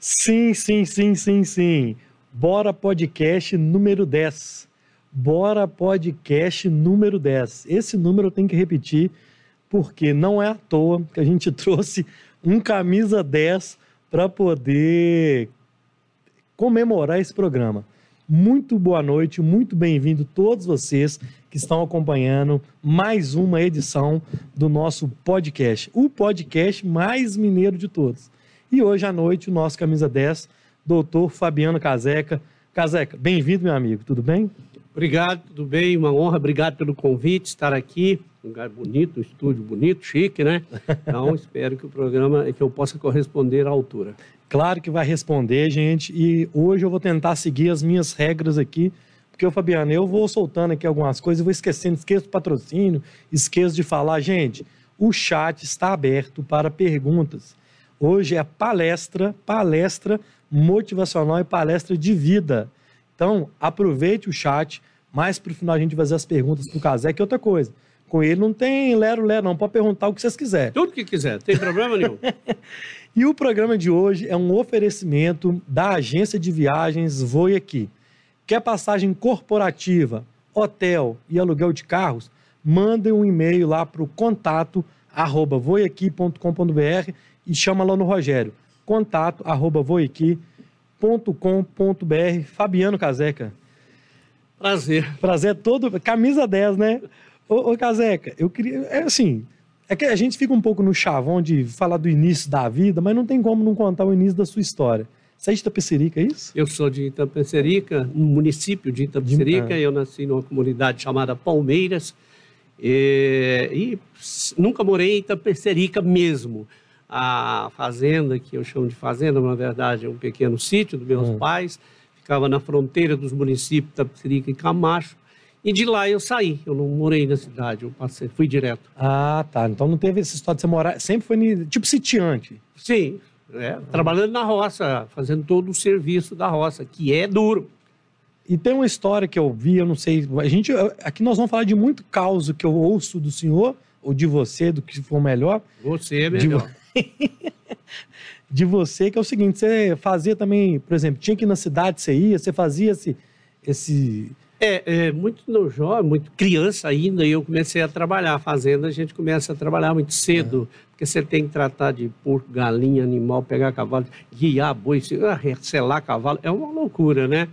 Sim, sim, sim, sim, sim. Bora Podcast número 10. Bora Podcast número 10. Esse número eu tenho que repetir, porque não é à toa que a gente trouxe um camisa 10 para poder comemorar esse programa. Muito boa noite, muito bem-vindo todos vocês que estão acompanhando mais uma edição do nosso podcast, o podcast mais mineiro de todos. E hoje à noite, o nosso camisa 10, doutor Fabiano Caseca. Caseca, bem-vindo, meu amigo, tudo bem? Obrigado, tudo bem, uma honra, obrigado pelo convite, estar aqui, um lugar bonito, um estúdio bonito, chique, né? Então, espero que o programa, que eu possa corresponder à altura. Claro que vai responder, gente, e hoje eu vou tentar seguir as minhas regras aqui, porque, Fabiano, eu vou soltando aqui algumas coisas, vou esquecendo, esqueço do patrocínio, esqueço de falar. Gente, o chat está aberto para perguntas. Hoje é palestra, palestra motivacional e palestra de vida. Então, aproveite o chat, mais para o final a gente vai fazer as perguntas para o Casé, que é outra coisa. Com ele não tem lero-lero, não. Pode perguntar o que vocês quiserem. Tudo que quiser, tem problema nenhum. e o programa de hoje é um oferecimento da agência de viagens Voe Aqui. Quer passagem corporativa, hotel e aluguel de carros? Mandem um e-mail lá para o contato arroba voeaqui.com.br e chama lá no Rogério. Contato arroba voequi.com.br. Fabiano Caseca. Prazer. Prazer todo. Camisa 10, né? Ô, ô Caseca, eu queria. É assim. É que a gente fica um pouco no chavão de falar do início da vida, mas não tem como não contar o início da sua história. Você é de Itapecerica, é isso? Eu sou de Itapecerica, no município de Itapecerica. De... Eu nasci numa comunidade chamada Palmeiras. E, e nunca morei em Itapecerica mesmo a fazenda, que eu chamo de fazenda, na verdade é um pequeno sítio dos meus hum. pais, ficava na fronteira dos municípios de Tapicirica e Camacho, e de lá eu saí, eu não morei na cidade, eu passei, fui direto. Ah, tá, então não teve essa história de você morar, sempre foi tipo sitiante? Sim, é, trabalhando na roça, fazendo todo o serviço da roça, que é duro. E tem uma história que eu vi, eu não sei, a gente, aqui nós vamos falar de muito caos que eu ouço do senhor, ou de você, do que for melhor. Você é melhor. De, de você, que é o seguinte, você fazia também, por exemplo, tinha que ir na cidade, você ia, você fazia esse... esse... É, é, muito no jovem, muito criança ainda, e eu comecei a trabalhar. A fazenda a gente começa a trabalhar muito cedo, é. porque você tem que tratar de porco, galinha, animal, pegar cavalo, guiar boi, selar cavalo, é uma loucura, né?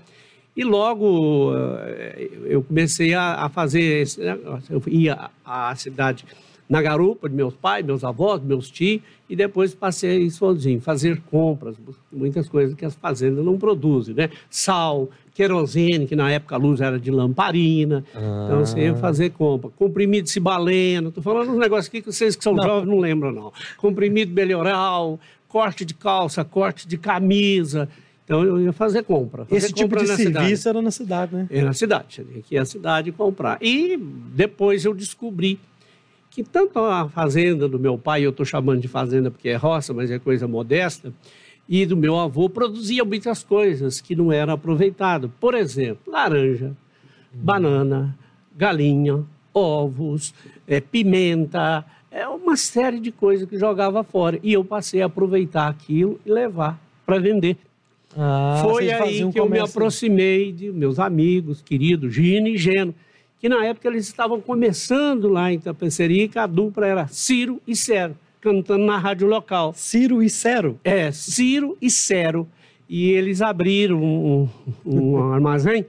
E logo eh, eu comecei a, fazer negócio. Eu ia à cidade na garupa de meus pais, meus avós, meus tios, e depois passei sozinho, fazer compras, muitas coisas que as fazendas não produzem, né? Sal, querosene, que na época a luz era de lamparina, ah. então você ia fazer compra. Comprimido cibaleno, estou falando uns negócios aqui que vocês que são não. jovens não lembram não. Comprimido melhoral, corte de calça, corte de camisa, então eu ia fazer compra. Fazer Esse tipo compra tipo de serviço cidade. era na cidade, né? Era na cidade, tinha que ir à cidade comprar. E depois eu descobri que tanto a fazenda do meu pai, eu estou chamando de fazenda porque é roça, mas é coisa modesta, e do meu avô produzia muitas coisas que não eram aproveitadas. Por exemplo, laranja, hum. banana, galinha, ovos, é, pimenta, é uma série de coisas que jogava fora. E eu passei a aproveitar aquilo e levar para vender. Ah, Foi aí que eu me aproximei de meus amigos queridos, Gino e Geno que na época eles estavam começando lá em Tapecerica, a dupla era Ciro e Cero, cantando na rádio local. Ciro e Cero? É, Ciro e Cero. E eles abriram um, um armazém,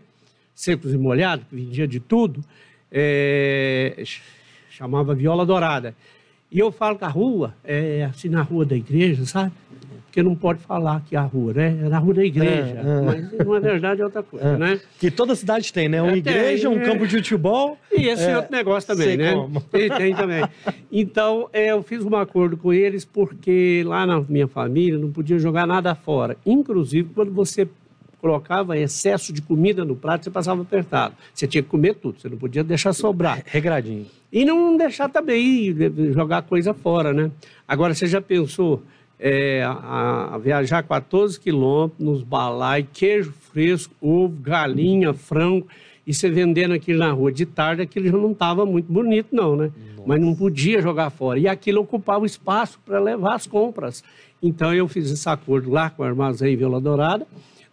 secos e molhados, que vendia de tudo, é, chamava Viola Dourada. E eu falo que a rua, é assim na rua da igreja, sabe? porque não pode falar que é a rua, né? É na rua da igreja. É, é. Mas, na verdade, é outra coisa, é. né? Que toda cidade tem, né? Uma é, igreja, um campo de futebol. E esse é outro negócio também, né? Como. Tem, tem também. Então, eu fiz um acordo com eles porque lá na minha família não podia jogar nada fora. Inclusive, quando você colocava excesso de comida no prato, você passava apertado. Você tinha que comer tudo, você não podia deixar sobrar. Regradinho. E não deixar também jogar coisa fora, né? Agora, você já pensou é, a, a, viajar 14 quilômetros nos balai, queijo fresco, ovo, galinha, frango, e você vendendo aquilo na rua de tarde, aquilo já não estava muito bonito, não, né? Nossa. Mas não podia jogar fora. E aquilo ocupava espaço para levar as compras. Então eu fiz esse acordo lá com o Armazém Vila Dourada,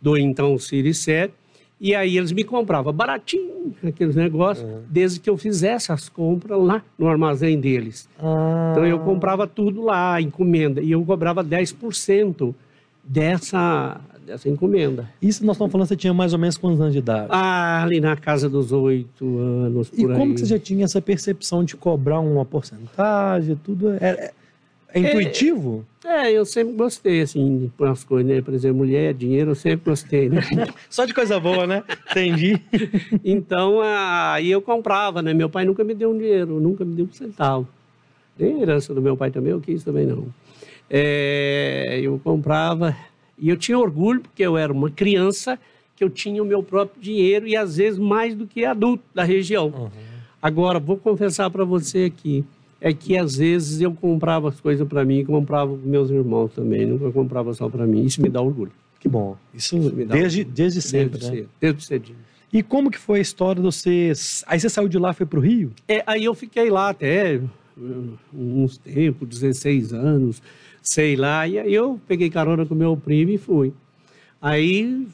do então Série. e aí eles me compravam baratinho aqueles negócios, uhum. desde que eu fizesse as compras lá no armazém deles. Ah. Então eu comprava tudo lá, encomenda, e eu cobrava 10% dessa, dessa encomenda. Isso nós estamos falando, você tinha mais ou menos quantos anos de idade? Ah, ali na casa dos oito anos, E como aí. que você já tinha essa percepção de cobrar uma porcentagem, tudo? É, é, é intuitivo? É, eu sempre gostei, assim, de as coisas, né? Por exemplo, mulher, dinheiro, eu sempre gostei, né? Só de coisa boa, né? Entendi. então, aí eu comprava, né? Meu pai nunca me deu um dinheiro, nunca me deu um centavo. Nem herança do meu pai também eu quis também não. É, eu comprava e eu tinha orgulho porque eu era uma criança que eu tinha o meu próprio dinheiro e às vezes mais do que adulto da região. Uhum. Agora, vou confessar para você aqui, é que às vezes eu comprava as coisas para mim e comprava para meus irmãos também, nunca comprava só para mim. Isso me dá orgulho. Que bom. Isso, Isso me dá desde, orgulho. desde sempre, desde, né? cedo, desde cedinho. E como que foi a história de você... Aí você saiu de lá, foi para o Rio? É, aí eu fiquei lá até uns tempos, 16 anos, sei lá. E aí eu peguei carona com meu primo e fui. Aí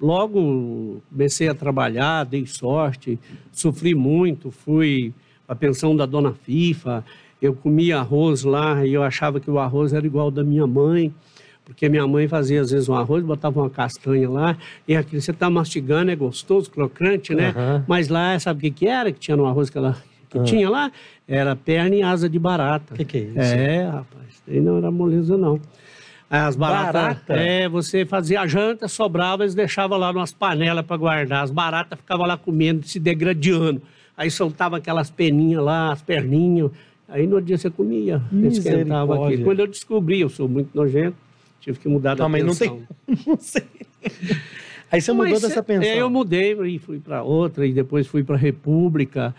logo comecei a trabalhar, dei sorte, sofri muito, fui a pensão da dona FIFA, eu comia arroz lá e eu achava que o arroz era igual da minha mãe, porque minha mãe fazia às vezes um arroz, botava uma castanha lá, e aquilo você está mastigando, é gostoso, crocante, né? Uhum. Mas lá, sabe o que, que era que tinha no arroz que ela que uhum. tinha lá? Era perna e asa de barata. O que, que é isso? É, rapaz, aí não era moleza não. As baratas, barata. é, você fazia a janta, sobrava, eles deixavam lá umas panelas para guardar. As baratas ficavam lá comendo, se degradando. Aí soltava aquelas peninhas lá, as perninhas. Aí no dia você comia, esquentava aqui. Quando eu descobri, eu sou muito nojento, tive que mudar da não, mas pensão. Não, tem... não sei. Aí você mudou dessa pensão? É, eu mudei e fui para outra, e depois fui para a República.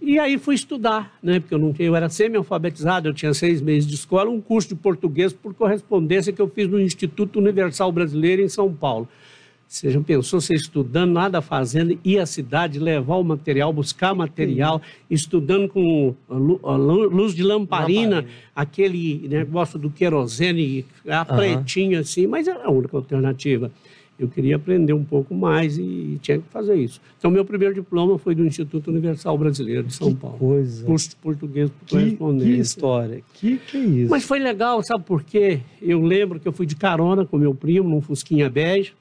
E aí fui estudar, né? Porque eu, não, eu era semi-alfabetizado, eu tinha seis meses de escola, um curso de português por correspondência que eu fiz no Instituto Universal Brasileiro em São Paulo. Você já pensou você estudando, nada fazendo, ir à cidade, levar o material, buscar material, estudando com luz de lamparina, lamparina. aquele negócio do querosene, a uhum. pretinho assim, mas era a única alternativa. Eu queria aprender um pouco mais e tinha que fazer isso. Então, meu primeiro diploma foi do Instituto Universal Brasileiro de São que Paulo. Coisa. Curso de português por correspondência. Que história. Que, que é isso? Mas foi legal, sabe por quê? Eu lembro que eu fui de carona com meu primo num Fusquinha bege.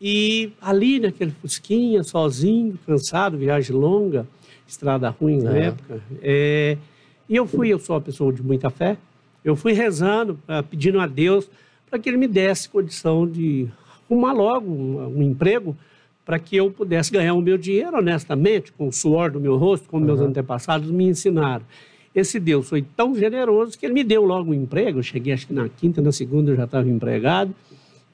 E ali naquele Fusquinha, sozinho, cansado, viagem longa, estrada ruim na é. época. É, e eu fui, eu sou uma pessoa de muita fé, eu fui rezando, ah, pedindo a Deus para que ele me desse condição de arrumar logo um, um emprego para que eu pudesse ganhar o meu dinheiro honestamente, com o suor do meu rosto, como uhum. meus antepassados me ensinaram. Esse Deus foi tão generoso que ele me deu logo um emprego. Eu cheguei, acho que na quinta, na segunda eu já estava empregado.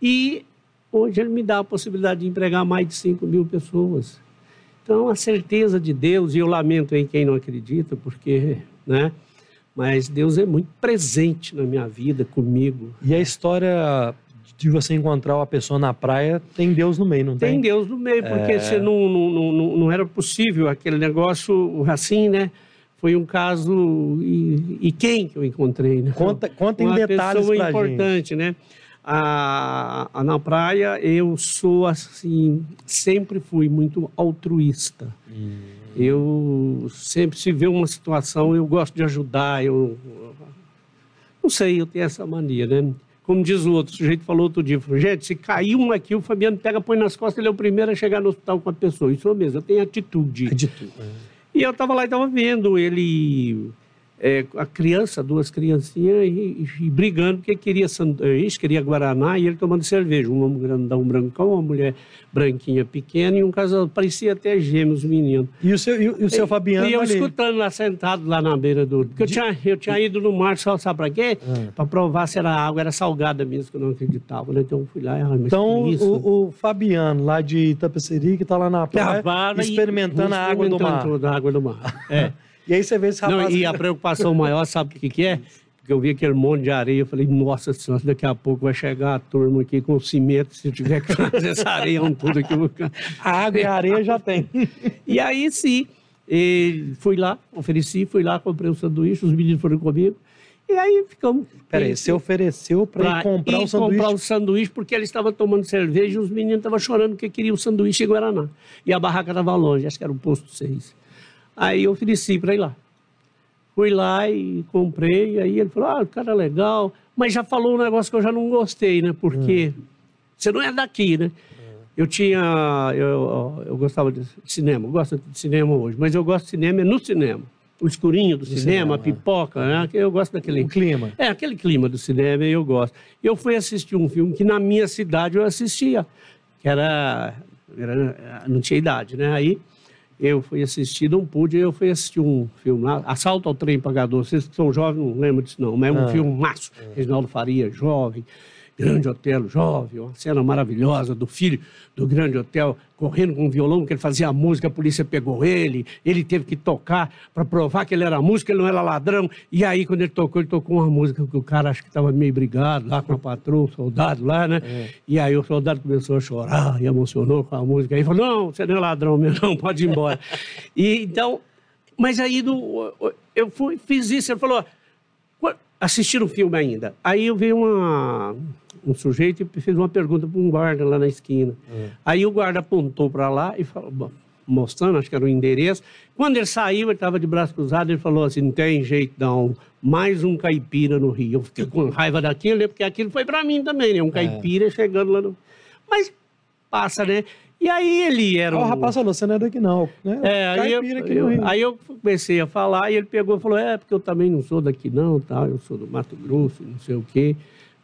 E hoje ele me dá a possibilidade de empregar mais de 5 mil pessoas. Então, a certeza de Deus, e eu lamento em quem não acredita, porque, né? Mas Deus é muito presente na minha vida, comigo. E a história de você encontrar uma pessoa na praia, tem Deus no meio, não tem? Tem Deus no meio, porque é... não, não, não, não era possível aquele negócio assim, né? Foi um caso. E, e quem que eu encontrei? Né? Conta, conta em detalhes para pessoa importante, gente. né? A, a, na praia, eu sou assim. Sempre fui muito altruísta. Hum. Eu sempre, se vê uma situação, eu gosto de ajudar. Eu. Não sei, eu tenho essa mania, né? Como diz o outro, o sujeito falou outro dia, falou, gente, se cair um aqui, o Fabiano pega, põe nas costas, ele é o primeiro a chegar no hospital com a pessoa. Isso mesmo, eu tenho atitude. Atitude. É. E eu estava lá e estava vendo ele é, a criança, duas criancinhas, e, e, brigando, porque queria sanduíche, queria guaraná, e ele tomando cerveja. Um homem grandão, brancão, uma mulher branquinha pequena, e um casal, parecia até gêmeos, menino. E o seu, e o seu Fabiano E eu ali? escutando lá, sentado lá na beira do... Porque De... eu, tinha, eu tinha ido no mar, só sabe para quê? Ah. Para provar se era água, era salgada mesmo, que eu não acreditava, né? Então eu fui lá e... Então o, o, Fabiano, lá de Itapeceri, que está lá na praia, experimentando, e, a água do mar. a água do mar, é. E aí você vê esse rapaz... Não, e a preocupação maior, sabe o que, que é? Porque eu vi aquele monte de areia, eu falei, nossa senhora, daqui a pouco vai chegar a turma aqui com cimento, se eu tiver que fazer essa areia tudo aqui. A água e a areia já tem. e aí sim, fui lá, ofereci, fui lá, comprei um sanduíche, os meninos foram comigo. E aí ficamos. Peraí, você ofereceu para ir comprar ir o sanduíche? comprar o sanduíche, porque eles estavam tomando cerveja e os meninos estavam chorando porque queriam sanduíche e Guaraná. E a barraca estava longe, acho que era o posto 6. Aí eu ofereci para ir lá. Fui lá e comprei, aí ele falou, ah, o cara é legal, mas já falou um negócio que eu já não gostei, né? Porque você não é daqui, né? Eu tinha, eu, eu gostava de cinema, eu gosto de cinema hoje, mas eu gosto de cinema no cinema. O escurinho do cinema, cinema, a pipoca, né? Eu gosto daquele... O clima. É, aquele clima do cinema eu gosto. Eu fui assistir um filme que na minha cidade eu assistia, que era, era não tinha idade, né? Aí eu fui assistir, não pude, eu fui assistir um filme lá, Assalto ao Trem Pagador. Vocês que são jovens não lembram disso não, mas é um Ah. filme maço. Reginaldo Faria, jovem, Grande Hotel, jovem, uma cena maravilhosa do filho do Grande Hotel correndo com um violão, que ele fazia a música, a polícia pegou ele, ele teve que tocar para provar que ele era músico, ele não era ladrão. E aí, quando ele tocou, ele tocou uma música que o cara acho que estava meio brigado lá com a patroa, o soldado lá, né? E aí o soldado começou a chorar e emocionou com a música. Aí falou: Não, você não é ladrão mesmo, não, pode ir embora. e então, mas aí do, eu fui, fiz isso, ele falou: "Qu- assistiram o filme ainda. Aí eu vi uma, um sujeito e fez uma pergunta para um guarda lá na esquina. Aí o guarda apontou para lá e falou, bom, mostrando, acho que era o endereço. Quando ele saiu, ele estava de braço cruzado, ele falou assim, não tem jeito não, mais um caipira no Rio. Eu fiquei com raiva daquilo, né, porque aquilo foi para mim também, né? Um caipira chegando lá no... Mas passa, né? E aí ele era um... o rapaz falou, você não é daqui não. Né? É, aí eu, eu- aí eu comecei a falar e ele pegou e falou: É, porque eu também não sou daqui, não, tal, eu sou do Mato Grosso, não sei o quê.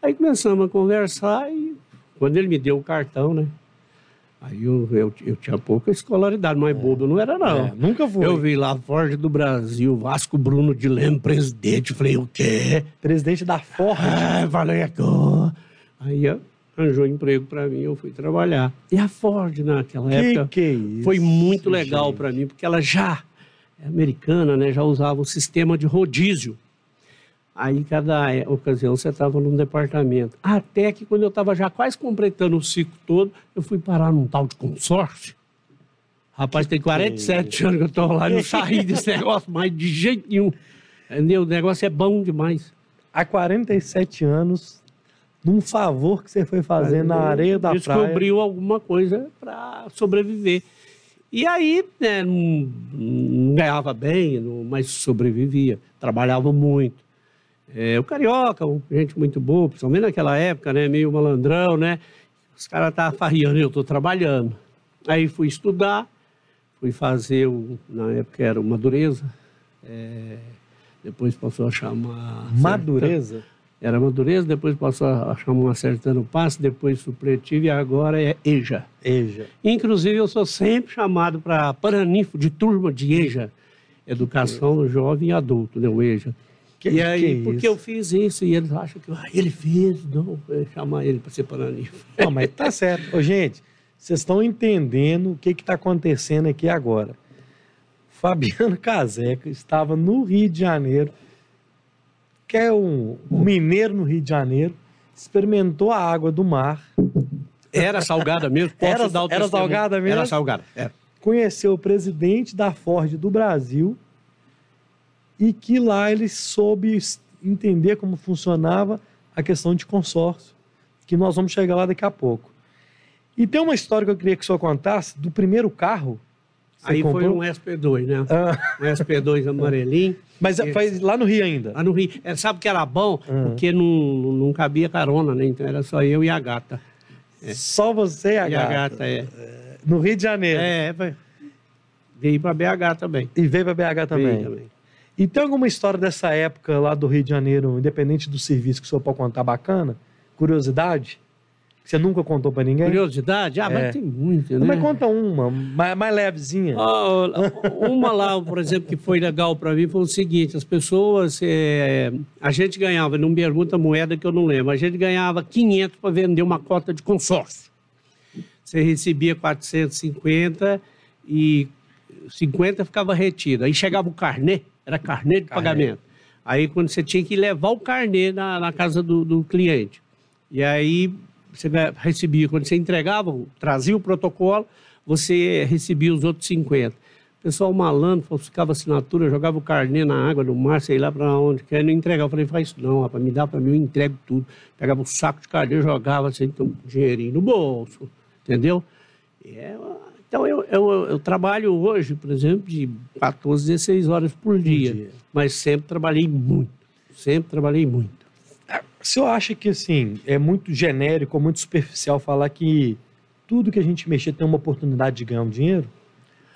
Aí começamos a conversar e quando ele me deu o cartão, né? Aí eu, eu, eu tinha pouca escolaridade, mas bobo eu não era, não. É, nunca foi. Eu vi lá Ford do Brasil, Vasco Bruno de Leme, presidente. Falei, o quê? Presidente da Ford. Ah, falei, "Agora." Aí ó, arranjou emprego para mim, eu fui trabalhar. E a Ford naquela que época que é isso? foi muito legal para mim, porque ela já, é americana, né, já usava o sistema de rodízio. Aí, cada é, ocasião, você estava num departamento. Até que, quando eu estava já quase completando o ciclo todo, eu fui parar num tal de consórcio. Rapaz, tem 47 anos que eu estou lá e não saí desse negócio mais de jeito nenhum. Entendeu? O negócio é bom demais. Há 47 anos, num favor que você foi fazer na areia da praia. descobriu alguma coisa para sobreviver. E aí, né, não, não ganhava bem, não- mas sobrevivia, trabalhava muito. É, o carioca, um- gente muito boa, principalmente naquela época, né, meio malandrão, né? Os caras estavam farriando, eu estou trabalhando. Aí fui estudar, fui fazer, o, na época era o Madureza, é, depois passou a chamar... Madureza? Era Madureza, depois passou a chamar Acertando o Passe, depois Supletivo e agora é EJA. Eja. Inclusive, eu sou sempre chamado para Paraninfo de turma de EJA, Educação Jovem e Adulto, né, o EJA. Que- e aí, que porque isso? eu fiz isso e eles acham que ah, ele fez, não, eu chamar ele para ser Paraninfo. Não, mas tá certo. Ô, gente, vocês estão entendendo o que está acontecendo aqui agora. Fabiano Caseca estava no Rio de Janeiro, que é um mineiro no Rio de Janeiro, experimentou a água do mar, Era salgada mesmo? Posso Era- dar o era testemunho. salgada mesmo? Era salgada, era. conheceu o presidente da Ford do Brasil e que lá ele soube entender como funcionava a questão de consórcio, que nós vamos chegar lá daqui a pouco. E tem uma história que eu queria que o senhor contasse do primeiro carro. Você Aí foi comprou. um SP2, né? Ah, Um SP2 amarelinho. mas foi lá no Rio ainda. Lá no Rio. É, sabe que era bom? Ah. Porque não, não cabia carona, né? Então era só eu e a gata. Só você e a e gata. a gata, é. No Rio de Janeiro. É, vai. veio para BH também. E veio para BH também. Veio também. E tem alguma história dessa época lá do Rio de Janeiro, independente do serviço que o senhor pode contar bacana? Curiosidade? Que você nunca contou para ninguém? Curiosidade? Ah, É. mas tem muito, Não, né? Mas conta uma, mais, mais levezinha. Ó, uma lá, por exemplo, que foi legal para mim foi o seguinte: as pessoas, é, a gente ganhava, não me pergunta moeda que eu não lembro, a gente ganhava 500 para vender uma cota de consórcio. Você recebia 450 e 50 ficava retido. Aí chegava o carnê, era carnê de Carnê. pagamento. Aí quando você tinha que levar o carnê na, na casa do, do cliente. E aí você recebia, quando você entregava, trazia o protocolo, você recebia os outros 50. pessoal malandro, falsificava assinatura, jogava o carnê na água do mar, sei lá para onde quer, não entregava. Eu falei, faz isso não, rapaz, me dá para mim, eu entrego tudo. Pegava um saco de carnê, jogava assim, então, dinheirinho no bolso, entendeu? É, então, eu, eu, eu, trabalho hoje, por exemplo, de 14, 16 horas por dia, por dia, mas sempre trabalhei muito, sempre trabalhei muito. O senhor acha que, assim, é muito genérico, muito superficial falar que tudo que a gente mexer tem uma oportunidade de ganhar um dinheiro?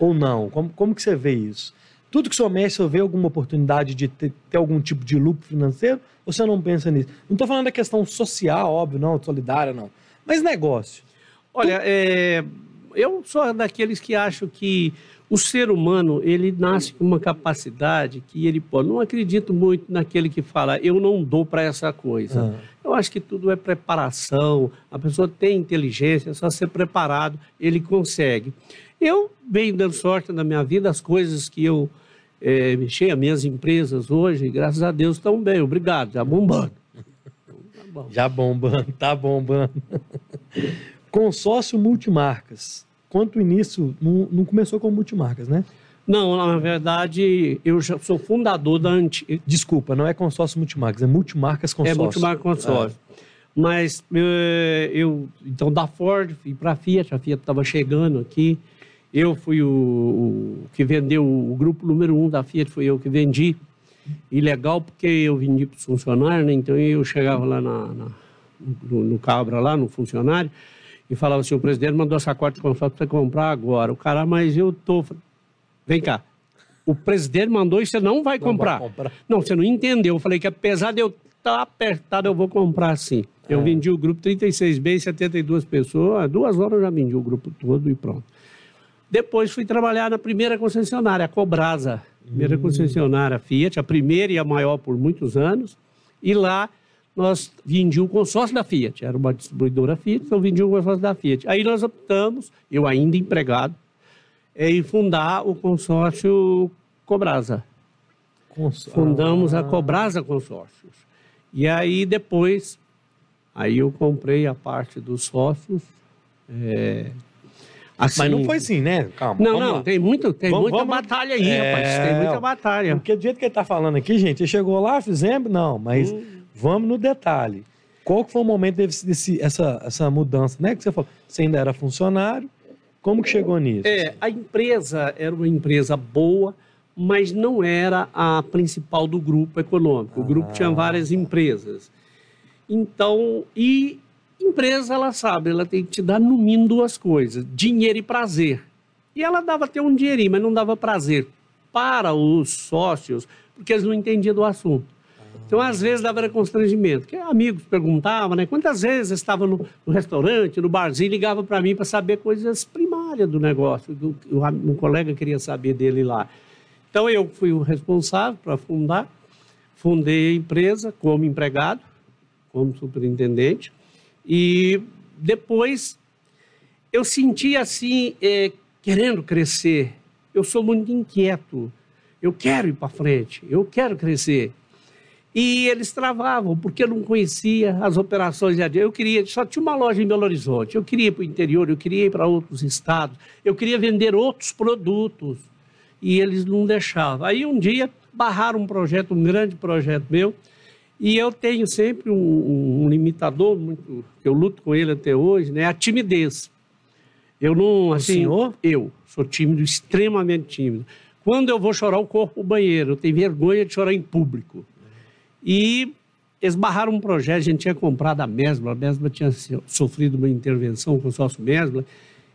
Ou não? Como, como que você vê isso? Tudo que o senhor mexe, você vê alguma oportunidade de ter, ter, algum tipo de lucro financeiro? Ou você não pensa nisso? Não estou falando da questão social, óbvio, não, solidária, não. Mas negócio. Olha, é, eu sou daqueles que acham que o ser humano, ele nasce com uma capacidade que ele pode. Não acredito muito naquele que fala, eu não dou para essa coisa. Ah. Eu acho que tudo é preparação, a pessoa tem inteligência, é só ser preparado, ele consegue. Eu venho dando sorte na minha vida, as coisas que eu é, mexi, as minhas empresas hoje, graças a Deus, estão bem, obrigado, já bombando. Tá já bombando, tá bombando. Consórcio multimarcas. Quanto início, não, não começou com multimarcas, né? Não, na verdade, eu já sou fundador da Anti... Desculpa, não é consórcio multimarcas, é multimarcas consórcio. É multimarcas consórcio. É. Mas eu, eu, então, da Ford, fui para a Fiat, a Fiat estava chegando aqui, eu fui o, o, que vendeu o grupo número um da Fiat, foi eu que vendi. E legal porque eu vendi para os funcionários, né? então eu chegava lá na, na no, no, Cabra, lá no funcionário, e falava assim: o presidente mandou essa corte de consórcio para você comprar agora. O cara, mas eu tô. Vem cá. O presidente mandou e você não vai comprar. Não, comprar. não você não entendeu. Eu falei que apesar de eu estar tá apertado, eu vou comprar sim. Eu é. vendi o grupo 36B e 72 pessoas. Duas horas eu já vendi o grupo todo e pronto. Depois fui trabalhar na primeira concessionária, a Cobrasa, primeira hum. concessionária Fiat, a primeira e a maior por muitos anos. E lá nós vendíamos o consórcio da Fiat, era uma distribuidora Fiat, então vendíamos o consórcio da Fiat. Aí nós optamos, eu ainda empregado, em fundar o consórcio Cobrasa. Fundamos ah. a Cobrasa Consórcios. E aí depois, aí eu comprei a parte dos sócios, é, Assim... Mas não foi assim, né? Calma. Não, não, lá. tem, muito, tem vamos, muita vamos... batalha aí, é... rapaz. Tem muita batalha. Porque do jeito que ele tá falando aqui, gente, ele chegou lá, fizemos, não, mas hum. Vamos no detalhe. Qual que foi o momento desse, desse, essa, essa mudança, né? Que você falou, você ainda era funcionário, como que chegou nisso? É, a empresa era uma empresa boa, mas não era a principal do grupo econômico. O grupo ah. tinha várias empresas. Então, e Empresa, ela sabe, ela tem que te dar no mínimo duas coisas: dinheiro e prazer. E ela dava até um dinheirinho, mas não dava prazer para os sócios, porque eles não entendiam do assunto. Então, às vezes, dava constrangimento. Porque amigos perguntavam, né? Quantas vezes estava no, no, restaurante, no barzinho, ligava para mim para saber coisas primárias do negócio. Do, um colega queria saber dele lá. Então, eu fui o responsável para fundar. Fundei a empresa como empregado, como superintendente. E depois eu senti assim, é, querendo crescer. Eu sou muito inquieto. Eu quero ir para frente, eu quero crescer. E eles travavam, porque eu não conhecia as operações de Eu queria, só tinha uma loja em Belo Horizonte. Eu queria ir para o interior, eu queria ir para outros estados, eu queria vender outros produtos. E eles não deixavam. Aí um dia barraram um projeto, um grande projeto meu, e eu tenho sempre um, um, limitador muito que eu luto com ele até hoje, né? A timidez. Eu não, assim, senhor? eu sou tímido, extremamente tímido. Quando eu vou chorar, o corpo banheiro, eu tenho vergonha de chorar em público. E esbarraram um projeto, a gente tinha comprado a Mesbla, a Mesbla tinha sofrido uma intervenção com o sócio Mesbla,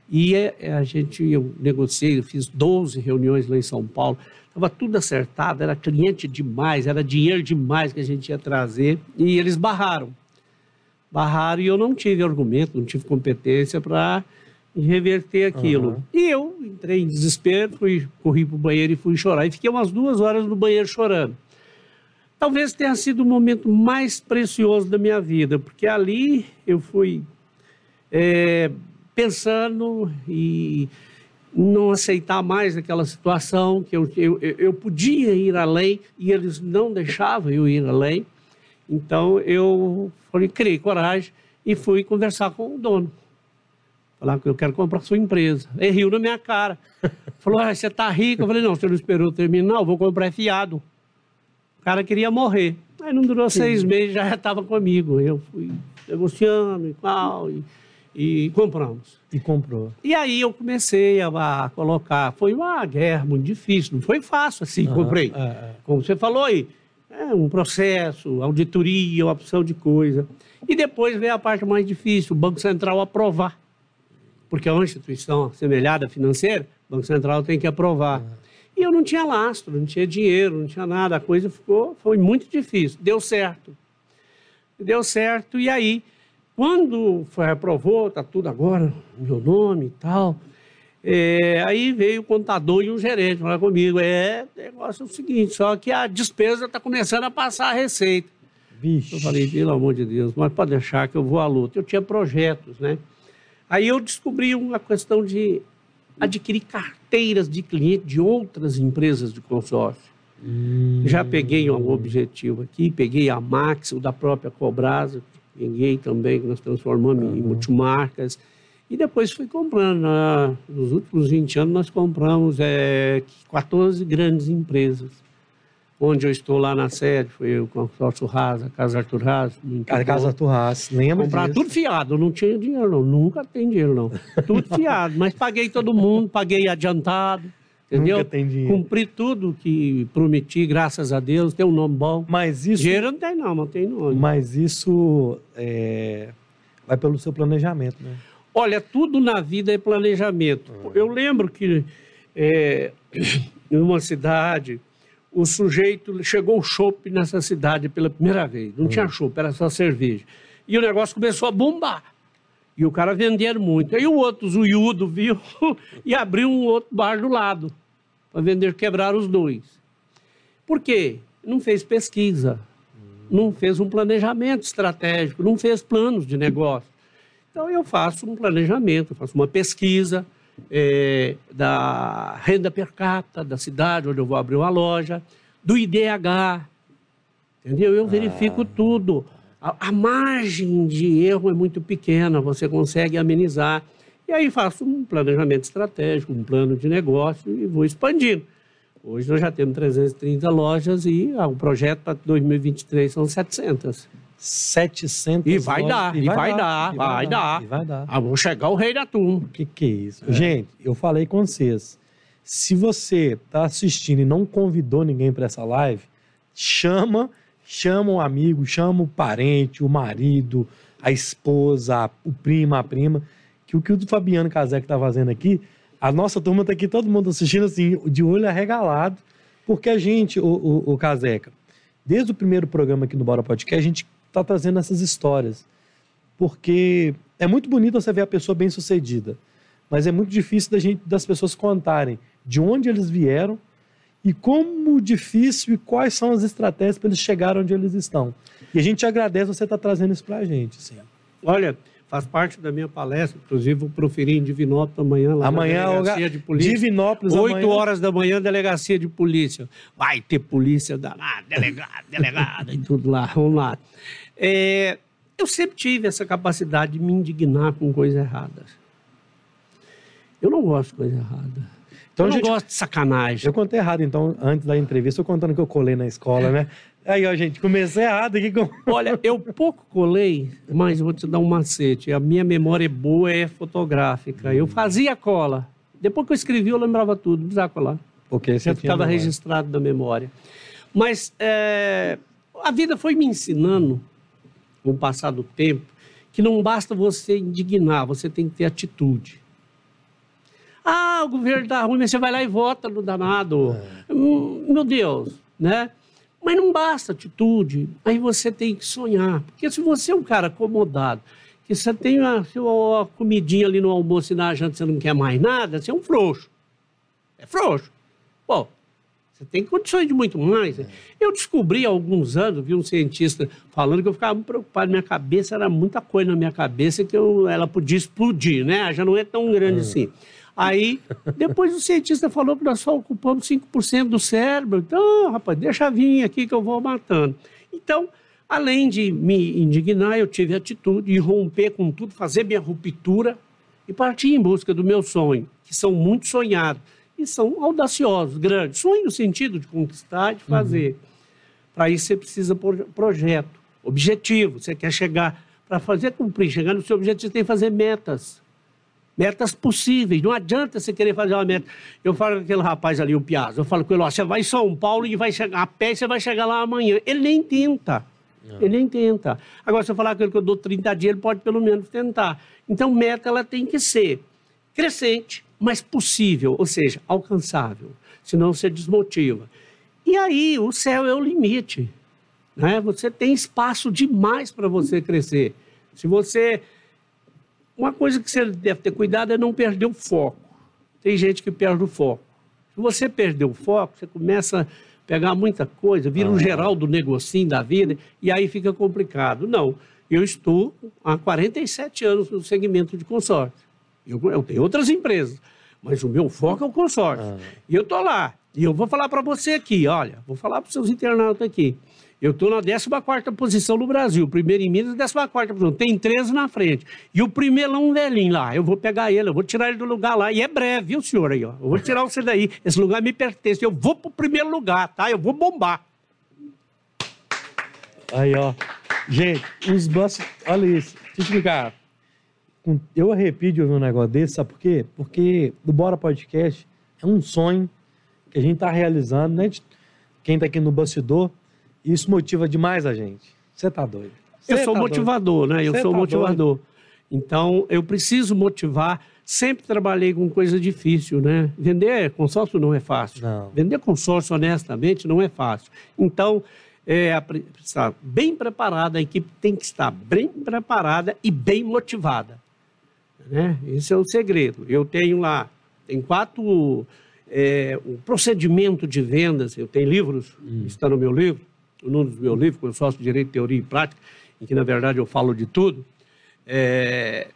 e a gente, eu negociei, eu fiz 12 reuniões lá em São Paulo, Estava tudo acertado, era cliente demais, era dinheiro demais que a gente ia trazer. E eles barraram. Barraram e eu não tive argumento, não tive competência para reverter aquilo. Uhum. E eu entrei em desespero, fui, corri para o banheiro e fui chorar. E fiquei umas duas horas no banheiro chorando. Talvez tenha sido o momento mais precioso da minha vida, porque ali eu fui é, pensando e não aceitar mais aquela situação, que eu, eu, eu podia ir além e eles não deixavam eu ir além. Então eu falei, criei coragem e fui conversar com o dono. Falar que eu quero comprar sua empresa. Ele riu na minha cara. Falou, ah, você tá rico? Eu falei, não, você não esperou terminar, eu vou comprar fiado. O cara queria morrer. Aí não durou seis meses, já estava comigo. Eu fui negociando e tal, e, e compramos. E comprou. E aí eu comecei a, a colocar. Foi uma guerra muito difícil, não foi fácil assim, comprei. é, é. Como você falou aí, é um processo, auditoria, uma opção de coisa. E depois veio a parte mais difícil, o Banco Central aprovar. Porque é uma instituição assemelhada financeira, o Banco Central tem que aprovar. E eu não tinha lastro, não tinha dinheiro, não tinha nada, a coisa ficou, foi muito difícil. Deu certo. Deu certo, e aí, quando foi aprovou, tá tudo agora, meu nome e tal, é, aí veio o contador e um gerente falar comigo, é, o negócio é o seguinte, só que a despesa está começando a passar a receita. Vixe. Eu falei, pelo amor de Deus, mas pode deixar que eu vou à luta. Eu tinha projetos, né? Aí eu descobri uma questão de adquirir carteiras de cliente de outras empresas de consórcio. Hum. Já peguei um objetivo aqui, peguei a Max, o da própria Cobrasa, peguei também, que nós transformamos em multimarcas. E depois fui comprando. ah, nos últimos 20 anos, nós compramos é, 14 grandes empresas. Onde eu estou lá na sede, foi o consórcio Rasa, Casa Arthur Rasa. Casa Turras, lembra Comprar disso? tudo fiado, não tinha dinheiro não, nunca tem dinheiro não. Tudo fiado, mas paguei todo mundo, paguei adiantado, entendeu? Nunca tem dinheiro. Cumpri tudo que prometi, graças a Deus, tem um nome bom. Mas isso, Dinheiro não tem não, mas tem nome. mas isso é, vai pelo seu planejamento, né? Olha, tudo na vida é planejamento. Eu lembro que é, em uma cidade, o sujeito chegou o chopp nessa cidade pela primeira vez. Não tinha chopp, era só cerveja. E o negócio começou a bombar. E o cara vendendo muito. Aí o outro, zoiudo, viu e abriu um outro bar do lado para vender, quebrar os dois. Por quê? Não fez pesquisa, não fez um planejamento estratégico, não fez planos de negócio. Então, eu faço um planejamento, eu faço uma pesquisa eh, da renda per capita da cidade onde eu vou abrir uma loja, do IDH, entendeu? Eu verifico tudo. A, a margem de erro é muito pequena, você consegue amenizar. E aí faço um planejamento estratégico, um plano de negócio e vou expandindo. Hoje nós já temos 330 lojas e ah, o projeto para 2023 são 700. 700 E vai lojas- dar, e vai dar, e vai dar. E vai dar. Ah, chegar o rei da turma. O que, que é isso? Gente, eu falei com vocês. Se você está assistindo e não convidou ninguém para essa live, chama, chama um amigo, chama o parente, o marido, a esposa, o primo, a prima, que o que o Fabiano Casé que está fazendo aqui, a nossa turma está aqui, todo mundo assistindo assim, de olho arregalado, porque a gente, o, o, o Caseca, desde o primeiro programa aqui no Bora Podcast, a gente está trazendo essas histórias porque é muito bonito você ver a pessoa bem sucedida, mas é muito difícil da gente, das pessoas contarem de onde eles vieram e como difícil e quais são as estratégias para eles chegarem onde eles estão. E a gente agradece você estar trazendo isso para a gente. Assim. Olha, faz parte da minha palestra, inclusive vou proferir em Divinópolis amanhã, lá Amanhã, na delegacia de polícia. Divinópolis, 8 amanhã. horas da manhã, delegacia de polícia. Vai ter polícia danada, delegado, delegada e tudo lá. Vamos lá. É, eu sempre tive essa capacidade de me indignar com coisas erradas. Eu não gosto de coisa errada. Então, eu não gente, gosto de sacanagem. eu contei errado, então, antes da entrevista, eu contando que eu colei na escola, né? Aí, ó, gente, comecei errado aqui com. Olha, eu pouco colei, mas vou te dar um macete. A minha memória é boa, é fotográfica. Eu fazia cola. Depois que eu escrevi, eu lembrava tudo, não precisava colar. Porque você ficava registrado na memória. Mas é, a vida foi me ensinando, com o passar do tempo, que não basta você indignar, você tem que ter atitude. Ah, o governo tá ruim, mas você vai lá e vota no danado. Hum, Meu Deus, né? Mas não basta atitude, aí você tem que sonhar. Porque se você é um cara acomodado, que você tem a sua comidinha ali no almoço e na janta, você não quer mais nada, você é um frouxo. É frouxo. Pô, você tem condições de muito mais. né? Eu descobri há alguns anos, vi um cientista falando que eu ficava muito preocupado. Minha cabeça era muita coisa na minha cabeça que eu, ela podia explodir, né? Já não é tão grande assim. Aí, depois o cientista falou que nós só ocupamos 5% do cérebro. Então, rapaz, deixa vir aqui que eu vou matando. Então, além de me indignar, eu tive atitude de romper com tudo, fazer minha ruptura, e partir em busca do meu sonho, que são muito sonhados e são audaciosos, grandes. Sonho no sentido de conquistar, de fazer. Uhum. Para isso você precisa de projeto, objetivo. Você quer chegar, para fazer cumprir, chegar no seu objetivo, você tem que fazer metas. Metas possíveis. Não adianta você querer fazer uma meta. Eu falo com aquele rapaz ali, o Piazza, eu falo com ele, ó, você vai em São Paulo e vai chegar a pé você vai chegar lá amanhã. Ele nem tenta. Não. Ele nem tenta. Agora, se eu falar com ele que eu dou 30 dias, ele pode pelo menos tentar. Então, meta ela tem que ser crescente, mas possível, ou seja, alcançável. Senão você desmotiva. E aí, o céu é o limite. Né? Você tem espaço demais para você crescer. Se você. Uma coisa que você deve ter cuidado é não perder o foco. Tem gente que perde o foco. Se você perder o foco, você começa pegar muita coisa, vira ah. um geral do negocinho da vida e aí fica complicado. Não, eu estou há 47 anos no segmento de consórcio. Eu, eu tenho outras empresas, mas o meu foco é o consórcio. Ah. E eu estou lá. E eu vou falar para você aqui, olha, vou falar para os seus internautas aqui. Eu estou na 14 posição no Brasil. Primeiro em Minas, 14 posição. Tem 13 na frente. E o primeiro é um velhinho lá. Eu vou pegar ele, eu vou tirar ele do lugar lá. E é breve, viu, senhor aí, ó. Eu vou tirar você daí. Esse lugar me pertence. Eu vou pro primeiro lugar, tá? Eu vou bombar. Aí, ó. Gente, os bus... Olha isso. Deixa eu explicar. Eu arrepio de ouvir um negócio desse, sabe por quê? Porque o Bora Podcast é um sonho que a gente está realizando, né? Quem está aqui no bastidor isso motiva demais a gente. Você tá doido. Cê eu sou tá motivador, doido. né? Eu Cê sou tá motivador. Doido. Então, eu preciso motivar. Sempre trabalhei com coisa difícil, né? Vender consórcio não é fácil. Não. Vender consórcio honestamente não é fácil. Então, é, estar bem preparada, a equipe tem que estar bem preparada e bem motivada. Né? Esse é o segredo. Eu tenho lá, tem quatro. É, um procedimento de vendas, eu tenho livros, hum. está no meu livro, num dos meus livros, eu sócio de Direito, Teoria e Prática, em que, na verdade, eu falo de tudo, é,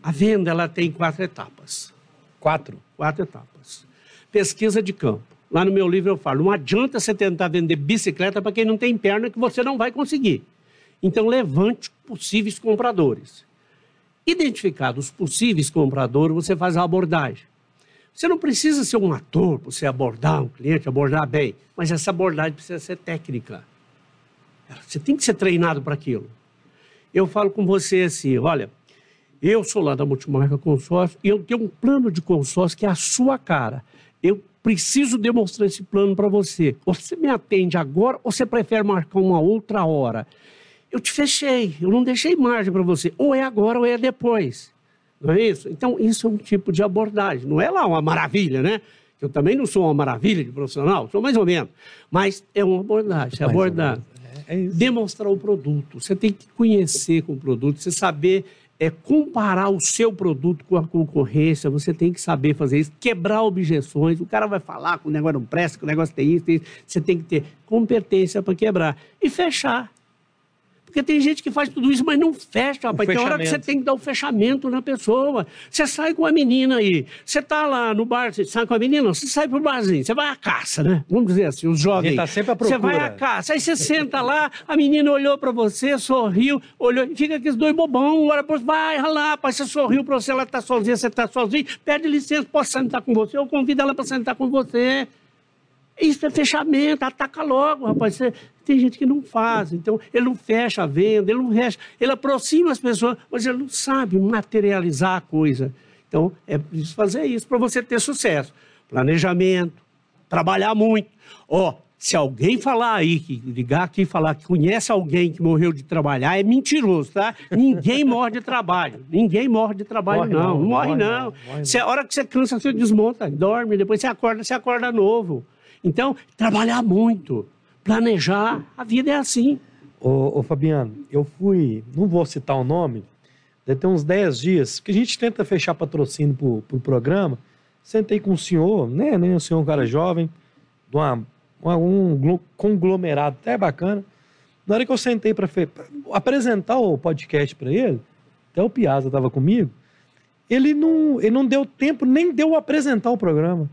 a venda ela tem quatro etapas. Quatro? Quatro etapas. Pesquisa de campo. Lá no meu livro eu falo, não adianta você tentar vender bicicleta para quem não tem perna que você não vai conseguir. Então, levante possíveis compradores. Identificados os possíveis compradores, você faz a abordagem. Você não precisa ser um ator para você abordar um cliente, abordar bem, mas essa abordagem precisa ser técnica. Você tem que ser treinado para aquilo. Eu falo com você assim, olha, eu sou lá da Multimarca Consórcio e eu tenho um plano de consórcio que é a sua cara. Eu preciso demonstrar esse plano para você. Você me atende agora ou você prefere marcar uma outra hora? Eu te fechei, eu não deixei margem para você. Ou é agora ou é depois. Não é isso? Então, isso é um tipo de abordagem. Não é lá uma maravilha, né? Eu também não sou uma maravilha de profissional, sou mais ou menos. Mas é uma abordagem. É abordar é demonstrar o produto. Você tem que conhecer com o produto, você saber é, comparar o seu produto com a concorrência, você tem que saber fazer isso, quebrar objeções. O cara vai falar que o negócio não presta, que o negócio tem isso, tem isso. Você tem que ter competência para quebrar. E fechar. Porque tem gente que faz tudo isso, mas não fecha, rapaz. Tem hora que você tem que dar o um fechamento na pessoa. Você sai com a menina aí, você tá lá no bar, você sai com a menina, você sai pro barzinho, você vai à caça, né? Vamos dizer assim, os jovens. Tá sempre à procura. Você vai à caça, aí você senta lá, a menina olhou para você, sorriu, olhou, fica aqueles dois bobão, olha pra você, vai lá, rapaz, você sorriu para você, ela tá sozinha, você tá sozinho, pede licença, posso sentar com você, eu convido ela para sentar com você. Isso é fechamento, ataca logo, rapaz. Você, tem gente que não faz, então ele não fecha a venda, ele não fecha, ele aproxima as pessoas, mas ele não sabe materializar a coisa. Então é preciso fazer isso para você ter sucesso. Planejamento, trabalhar muito. Ó, oh, se alguém falar aí, que ligar aqui e falar que conhece alguém que morreu de trabalhar, é mentiroso, tá? Ninguém morre de trabalho. Ninguém morre de trabalho, morre não. Não, morre, morre não. não. Morre não. a hora que você cansa, você desmonta, dorme, depois você acorda, você acorda novo. Então, trabalhar muito, planejar, a vida é assim. Ô, ô Fabiano, eu fui, não vou citar o nome, deve ter uns 10 dias, que a gente tenta fechar patrocínio para o pro programa. Sentei com o senhor, né, né, o senhor um cara jovem, de uma, uma, um conglomerado até bacana. Na hora que eu sentei para apresentar o podcast para ele, até o Piazza estava comigo, ele não, ele não deu tempo, nem deu apresentar o programa.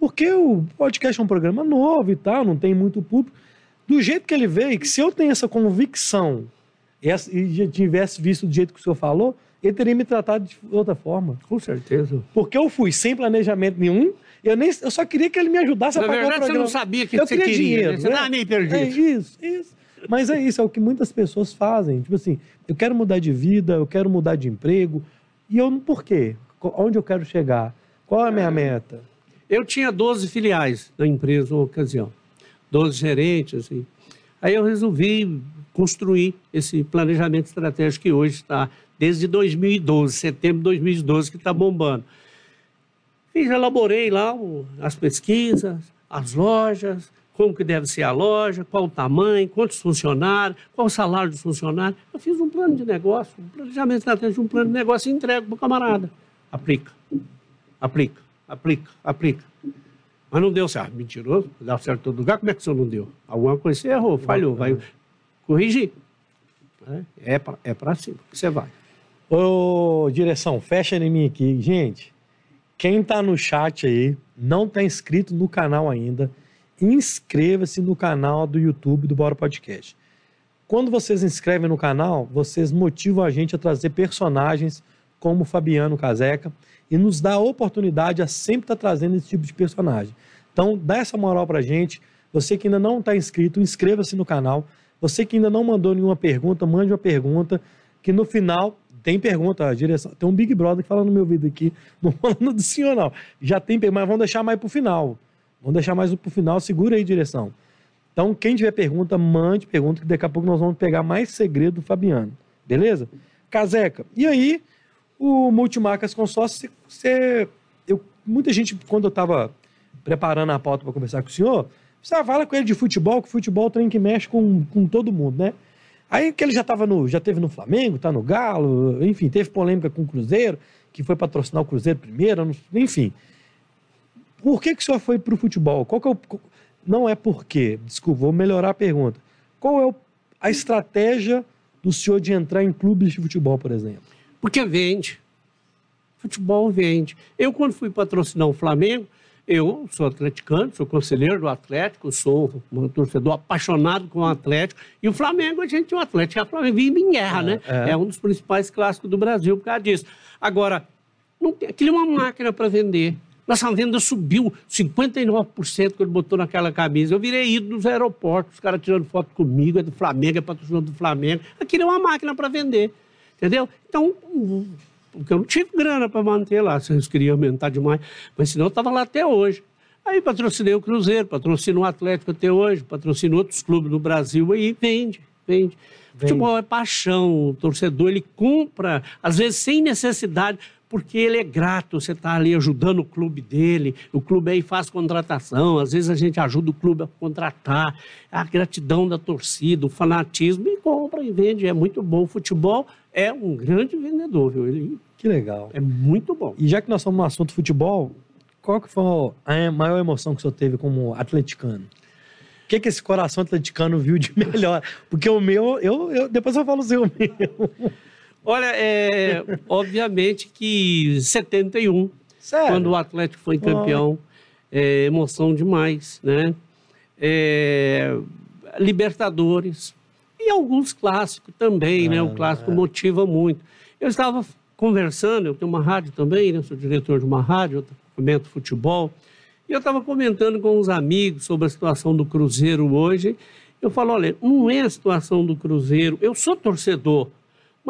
Porque o podcast é um programa novo e tal, não tem muito público. Do jeito que ele veio, que se eu tenho essa convicção e já tivesse visto do jeito que o senhor falou, ele teria me tratado de outra forma. Com certeza. Porque eu fui sem planejamento nenhum, eu, nem, eu só queria que ele me ajudasse Na a pagar verdade, o você programa. não sabia o que eu você queria queria. dinheiro. né? Você né? estava meio perdido. É isso, isso. Mas é isso, é o que muitas pessoas fazem. Tipo assim, eu quero mudar de vida, eu quero mudar de emprego. E eu, por quê? Onde eu quero chegar? Qual é a minha meta? Eu tinha 12 filiais na empresa na ocasião, 12 gerentes. Assim. Aí eu resolvi construir esse planejamento estratégico que hoje está desde 2012, setembro de 2012, que está bombando. Fiz, elaborei lá o- as pesquisas, as lojas, como que deve ser a loja, qual o tamanho, quantos funcionários, qual o salário dos funcionários. Eu fiz um plano de negócio, um planejamento estratégico, um plano de negócio e entrego para o camarada. Aplica, aplica, aplica, aplica. Mas não deu certo. Mentiroso, dá certo em todo lugar. Como é que o senhor não deu? Alguma coisa você errou, falhou, vai corrigir. É, é para é cima que você vai. Ô, direção, fecha em mim aqui. Gente, quem tá no chat aí, não tá inscrito no canal ainda, inscreva-se no canal do YouTube do Bora Podcast. Quando vocês inscrevem no canal, vocês motivam a gente a trazer personagens como Fabiano Caseca e nos dá a oportunidade a sempre estar trazendo esse tipo de personagem. Então, dá essa moral pra gente. Você que ainda não está inscrito, inscreva-se no canal. Você que ainda não mandou nenhuma pergunta, mande uma pergunta, que no final tem pergunta, a direção. Tem um Big Brother que fala no meu vídeo aqui, não falando do senhor, não. Já tem mas vamos deixar mais pro final. Vamos deixar mais pro final, segura aí, direção. Então, quem tiver pergunta, mande pergunta, que daqui a pouco nós vamos pegar mais segredo do Fabiano. Beleza? Caseca, e aí, o Multimarcas Consórcio, você, eu, muita gente, quando eu estava preparando a pauta para conversar com o senhor, você ah, fala com ele de futebol, que futebol é trem que mexe com, com todo mundo, né? Aí que ele já tava no, já teve no Flamengo, tá no Galo, enfim, teve polêmica com o Cruzeiro, que foi patrocinar o Cruzeiro primeiro, enfim. Por que, que o senhor foi pro futebol? Qual que é o, não é por quê, desculpa, vou melhorar a pergunta. Qual é o- a estratégia do senhor de entrar em clubes de futebol, por exemplo? Porque vende. Futebol vende. Eu, quando fui patrocinar o Flamengo, eu sou atleticano, sou conselheiro do Atlético, sou um torcedor apaixonado com o Atlético. E o Flamengo, a gente, o Atlético é o Flamengo, vive em guerra, né? é. É um dos principais clássicos do Brasil por causa disso. Agora, não tem, aquilo é uma máquina para vender. Nossa venda subiu 59% que ele botou naquela camisa. Eu virei ídolo dos aeroportos, os caras tirando foto comigo, é do Flamengo, é patrocinador do Flamengo. Aquilo é uma máquina para vender. Entendeu? Então, porque eu não tive grana para manter lá, se eles queriam aumentar demais, mas senão eu estava lá até hoje. Aí patrocinei o Cruzeiro, patrocino o Atlético até hoje, patrocino outros clubes no Brasil, aí vende, vende. Futebol é paixão, o torcedor ele compra, às vezes sem necessidade, porque ele é grato, você está ali ajudando o clube dele, o clube aí faz contratação, às vezes a gente ajuda o clube a contratar, a gratidão da torcida, o fanatismo, e compra e vende, é muito bom. O futebol é um grande vendedor, viu? Ele Que legal. é muito bom. E já que nós estamos no assunto futebol, qual que foi a maior emoção que o senhor teve como atleticano? O que, que esse coração atleticano viu de melhor? Porque o meu, eu, eu- depois eu falo o seu meu. Olha, é, obviamente que 71, Sério? quando o Atlético foi campeão, é emoção demais, né? É, Libertadores e alguns clássicos também, né? O Ah, clássico é. motiva muito. Eu estava conversando, eu tenho uma rádio também, né? Sou diretor de uma rádio, eu comento futebol, e eu estava comentando com uns amigos sobre a situação do Cruzeiro hoje. Eu falo, olha, não é a situação do Cruzeiro, eu sou torcedor,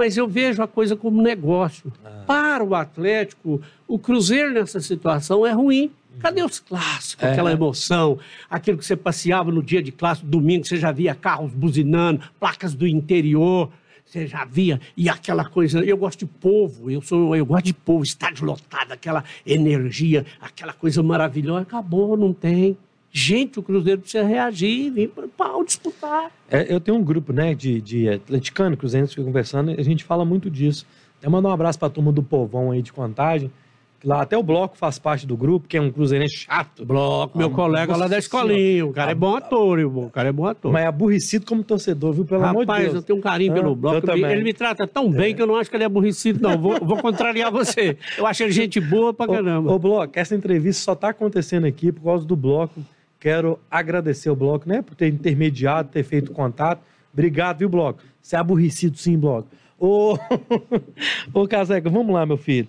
mas eu vejo a coisa como negócio. Para o Atlético, o Cruzeiro nessa situação é ruim. Cadê os clássicos, É. aquela emoção, aquilo que você passeava no dia de clássico, domingo, você já via carros buzinando, placas do interior, você já via, e aquela coisa, eu gosto de povo, eu sou, eu gosto de povo, estádio lotado, aquela energia, aquela coisa maravilhosa, acabou, não tem. Gente, o Cruzeiro precisa reagir e vir para o pau disputar. É, eu tenho um grupo, né, de, de atleticano, cruzeirense, fica conversando, e a gente fala muito disso. Eu mando um abraço pra turma do Povão aí de Contagem, que lá até o Bloco faz parte do grupo, que é um cruzeirense chato. Bloco, meu Ah, colega lá da escolinha, o cara é bom ator, irmão, o cara é bom ator. Mas é aborrecido como torcedor, viu? Pelo amor de Rapaz, Deus. eu tenho um carinho Ah, pelo Bloco. Ele, também. ele me trata tão bem que eu não acho que ele é aborrecido, não. Vou, vou contrariar você. Eu acho ele gente boa pra caramba. Ô, ô, Bloco, essa entrevista só está acontecendo aqui por causa do Bloco. Quero agradecer o Bloco, né, por ter intermediado, ter feito contato. Obrigado, viu, Bloco? Você é aborrecido sim, Bloco. Ô, ô Caseca, vamos lá, meu filho.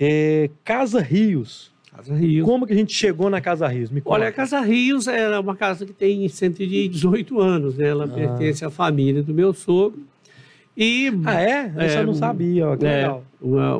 É, Casa Rios. Casa Rios. Como que a gente chegou na Casa Rios? Me. Olha, a Casa Rios era uma casa que tem 118 anos, né? Ela Ah. pertence à família do meu sogro. E Ah, é? Isso É, eu não sabia, ó, que é, legal.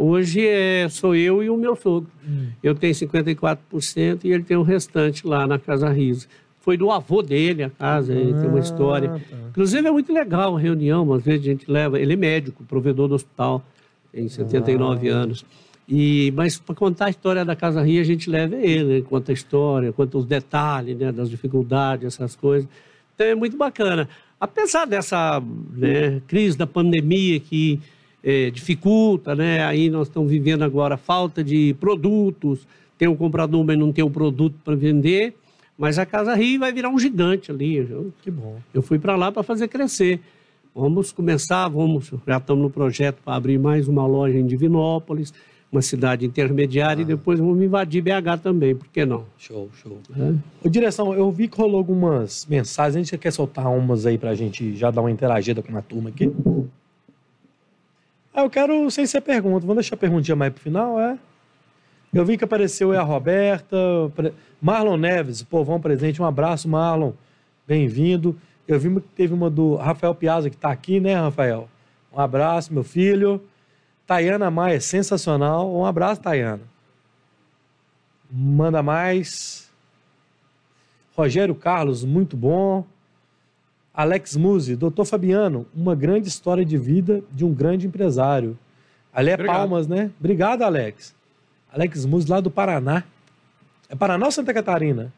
hoje é, sou eu e o meu sogro. Hum. Eu tenho 54% e ele tem o restante lá na Casa Rios. Foi do avô dele a casa, ele tem uma história. Ah, tá. Inclusive é muito legal a reunião, às vezes a gente leva, ele é médico, provedor do hospital, tem 79 Ah. anos. E, mas para contar a história da Casa Rio, a gente leva ele, né? conta a história, conta os detalhes né, das dificuldades, essas coisas. Então é muito bacana. Apesar dessa né, crise da pandemia que eh, dificulta, né? aí nós estamos vivendo agora falta de produtos, tem um comprador, mas não tem o produto para vender, mas a Casa Rio vai virar um gigante ali. Eu, Que bom. eu fui para lá para fazer crescer. Vamos começar, vamos, já estamos no projeto para abrir mais uma loja em Divinópolis, uma cidade intermediária, e depois vamos invadir BH também, por que não? Show, show. É. Ô, direção, eu vi que rolou algumas mensagens. A gente quer soltar umas aí pra gente já dar uma interagida com a turma aqui. Ah, eu quero, sem ser pergunta, vamos deixar a perguntinha mais pro final, é? Eu vi que apareceu aí a Roberta, Marlon Neves, povão presente, um abraço, Marlon, bem-vindo. Eu vi que teve uma do Rafael Piazza, que tá aqui, né, Rafael? Um abraço, meu filho. Tayana Maia, sensacional. Um abraço, Tayana. Manda mais. Rogério Carlos, muito bom. Alex Musi, doutor Fabiano, uma grande história de vida de um grande empresário. Ali é Obrigado. Palmas, né? Obrigado, Alex. Alex Musi, lá do Paraná. É Paraná ou Santa Catarina?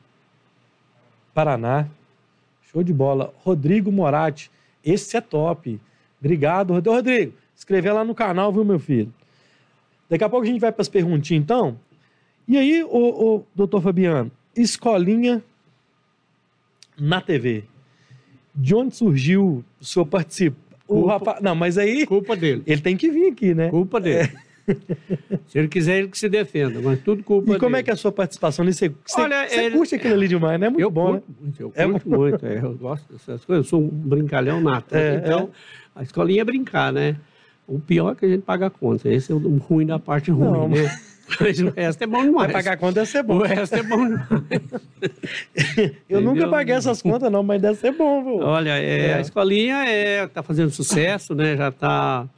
Paraná. Show de bola. Rodrigo Moratti, esse é top. Obrigado, Rodrigo. Escrever lá no canal, viu, meu filho? Daqui a pouco a gente vai para as perguntinhas, então. E aí, ô, ô, doutor Fabiano, escolinha na TV. De onde surgiu o senhor participa? O rapaz. Não, mas aí Culpa dele. ele tem que vir aqui, né? Culpa dele. Se ele quiser, ele que se defenda, mas tudo culpa E como dele. é que é a sua participação nisso? Você, você- Olha, você ele- curte aquilo ali demais, né? É muito eu bom, né? curto muito, eu É curto muito, é, eu gosto dessas coisas, eu sou um brincalhão nato. É, então, a escolinha é brincar, né? O pior é que a gente paga a conta. Esse é o ruim da parte ruim, Não, né? Mas o resto é bom demais. Vai pagar a conta deve ser bom. O resto é bom demais. Eu nunca paguei essas contas, não, mas deve ser bom, viu? Olha, é, É. a escolinha é, tá fazendo sucesso, né? Já tá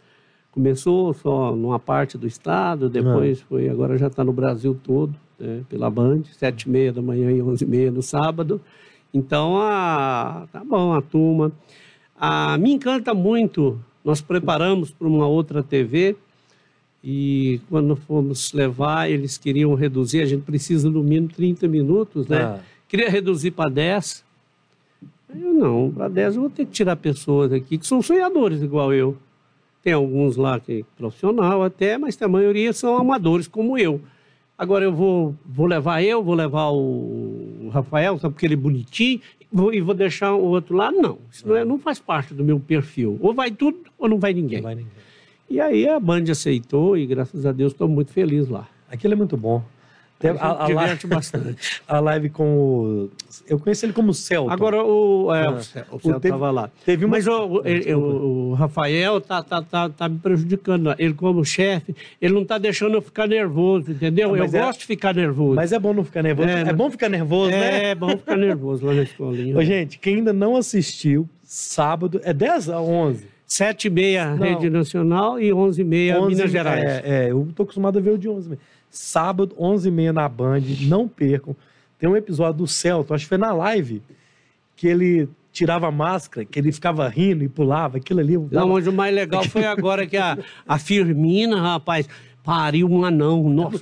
começou só numa parte do estado, depois Ah. foi agora já está no Brasil todo, né? pela Band, sete e meia da manhã e onze e meia no sábado. Então, a, tá bom, a turma. A, me encanta muito. Nós preparamos para uma outra TV e quando fomos levar, eles queriam reduzir. A gente precisa no mínimo 30 minutos, né? Ah. Queria reduzir para 10. Eu não, para 10 eu vou ter que tirar pessoas aqui que são sonhadores igual eu. Tem alguns lá que é profissional até, mas a maioria são amadores como eu. Agora eu vou, vou levar eu, vou levar o Rafael, só porque ele é bonitinho, e vou deixar o outro lá. Não, isso não, é, não faz parte do meu perfil. Ou vai tudo ou não vai ninguém. Não vai ninguém. E aí a Band aceitou e graças a Deus estou muito feliz lá. Aquilo é muito bom. Tem A a, a live, diverte bastante. a live com o. Eu conheci ele como Celton. Agora o, é, Ah. o teve- estava lá. teve uma- Mas o, o- ele- Rafael tá, tá, tá, tá me prejudicando. Ele, como chefe, ele não está deixando eu ficar nervoso, entendeu? Ah, eu é- gosto de ficar nervoso. Mas é bom não ficar nervoso. É, É, bom ficar nervoso, né? É bom ficar nervoso lá na escolinha. Ô, gente, quem ainda não assistiu, sábado, é 10 a 11? Sete e meia. Rede Nacional e onze e meia, 11 Minas Gerais. É, é, eu tô acostumado a ver o de 11 mesmo. Sábado, 11 h 30 na Band, não percam. Tem um episódio do Celton, acho que foi na live, que ele tirava a máscara, que ele ficava rindo e pulava, aquilo ali. Não, mas o mais legal foi agora que a, a Firmina, rapaz, pariu um anão. Nossa,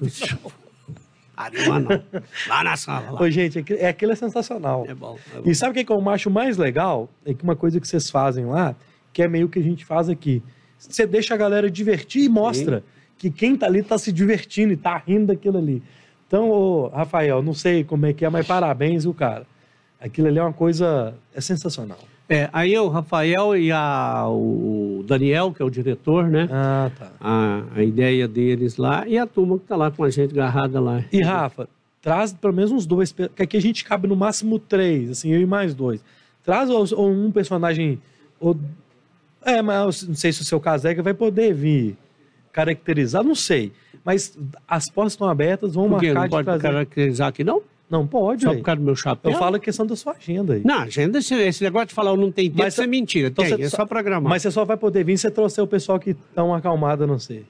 pariu um anão. Lá na sala. Lá. Ô, gente, aquilo- é, aquilo é sensacional. É bom. É bom. E sabe o que, que eu acho mais legal? É que uma coisa que vocês fazem lá, que é meio que a gente faz aqui. Você deixa a galera divertir e mostra que quem tá ali tá se divertindo e tá rindo daquilo ali. Então, ô, Rafael, não sei como é que é, mas parabéns, o cara. Aquilo ali é uma coisa. É sensacional. É, aí o Rafael e a, o Daniel, que é o diretor, né? Ah, tá. A, a ideia deles lá e a turma que tá lá com a gente agarrada lá. E Rafa, traz pelo menos uns dois, que aqui a gente cabe no máximo três, assim, eu e mais dois. Traz ou, ou um personagem, ou É, mas eu não sei se o seu Caseca vai poder vir caracterizar, não sei. Mas as portas estão abertas, vão Por quê? marcar Não de pode trazer. caracterizar aqui, não? Não pode, Só por causa do meu chapéu? Eu falo a questão da sua agenda aí. Não, agenda, esse, esse negócio de falar eu não tem tempo, Mas isso é mentira. então Tem, é só- só programar. Mas você só vai poder vir se você trouxer o pessoal que estão acalmado, não sei.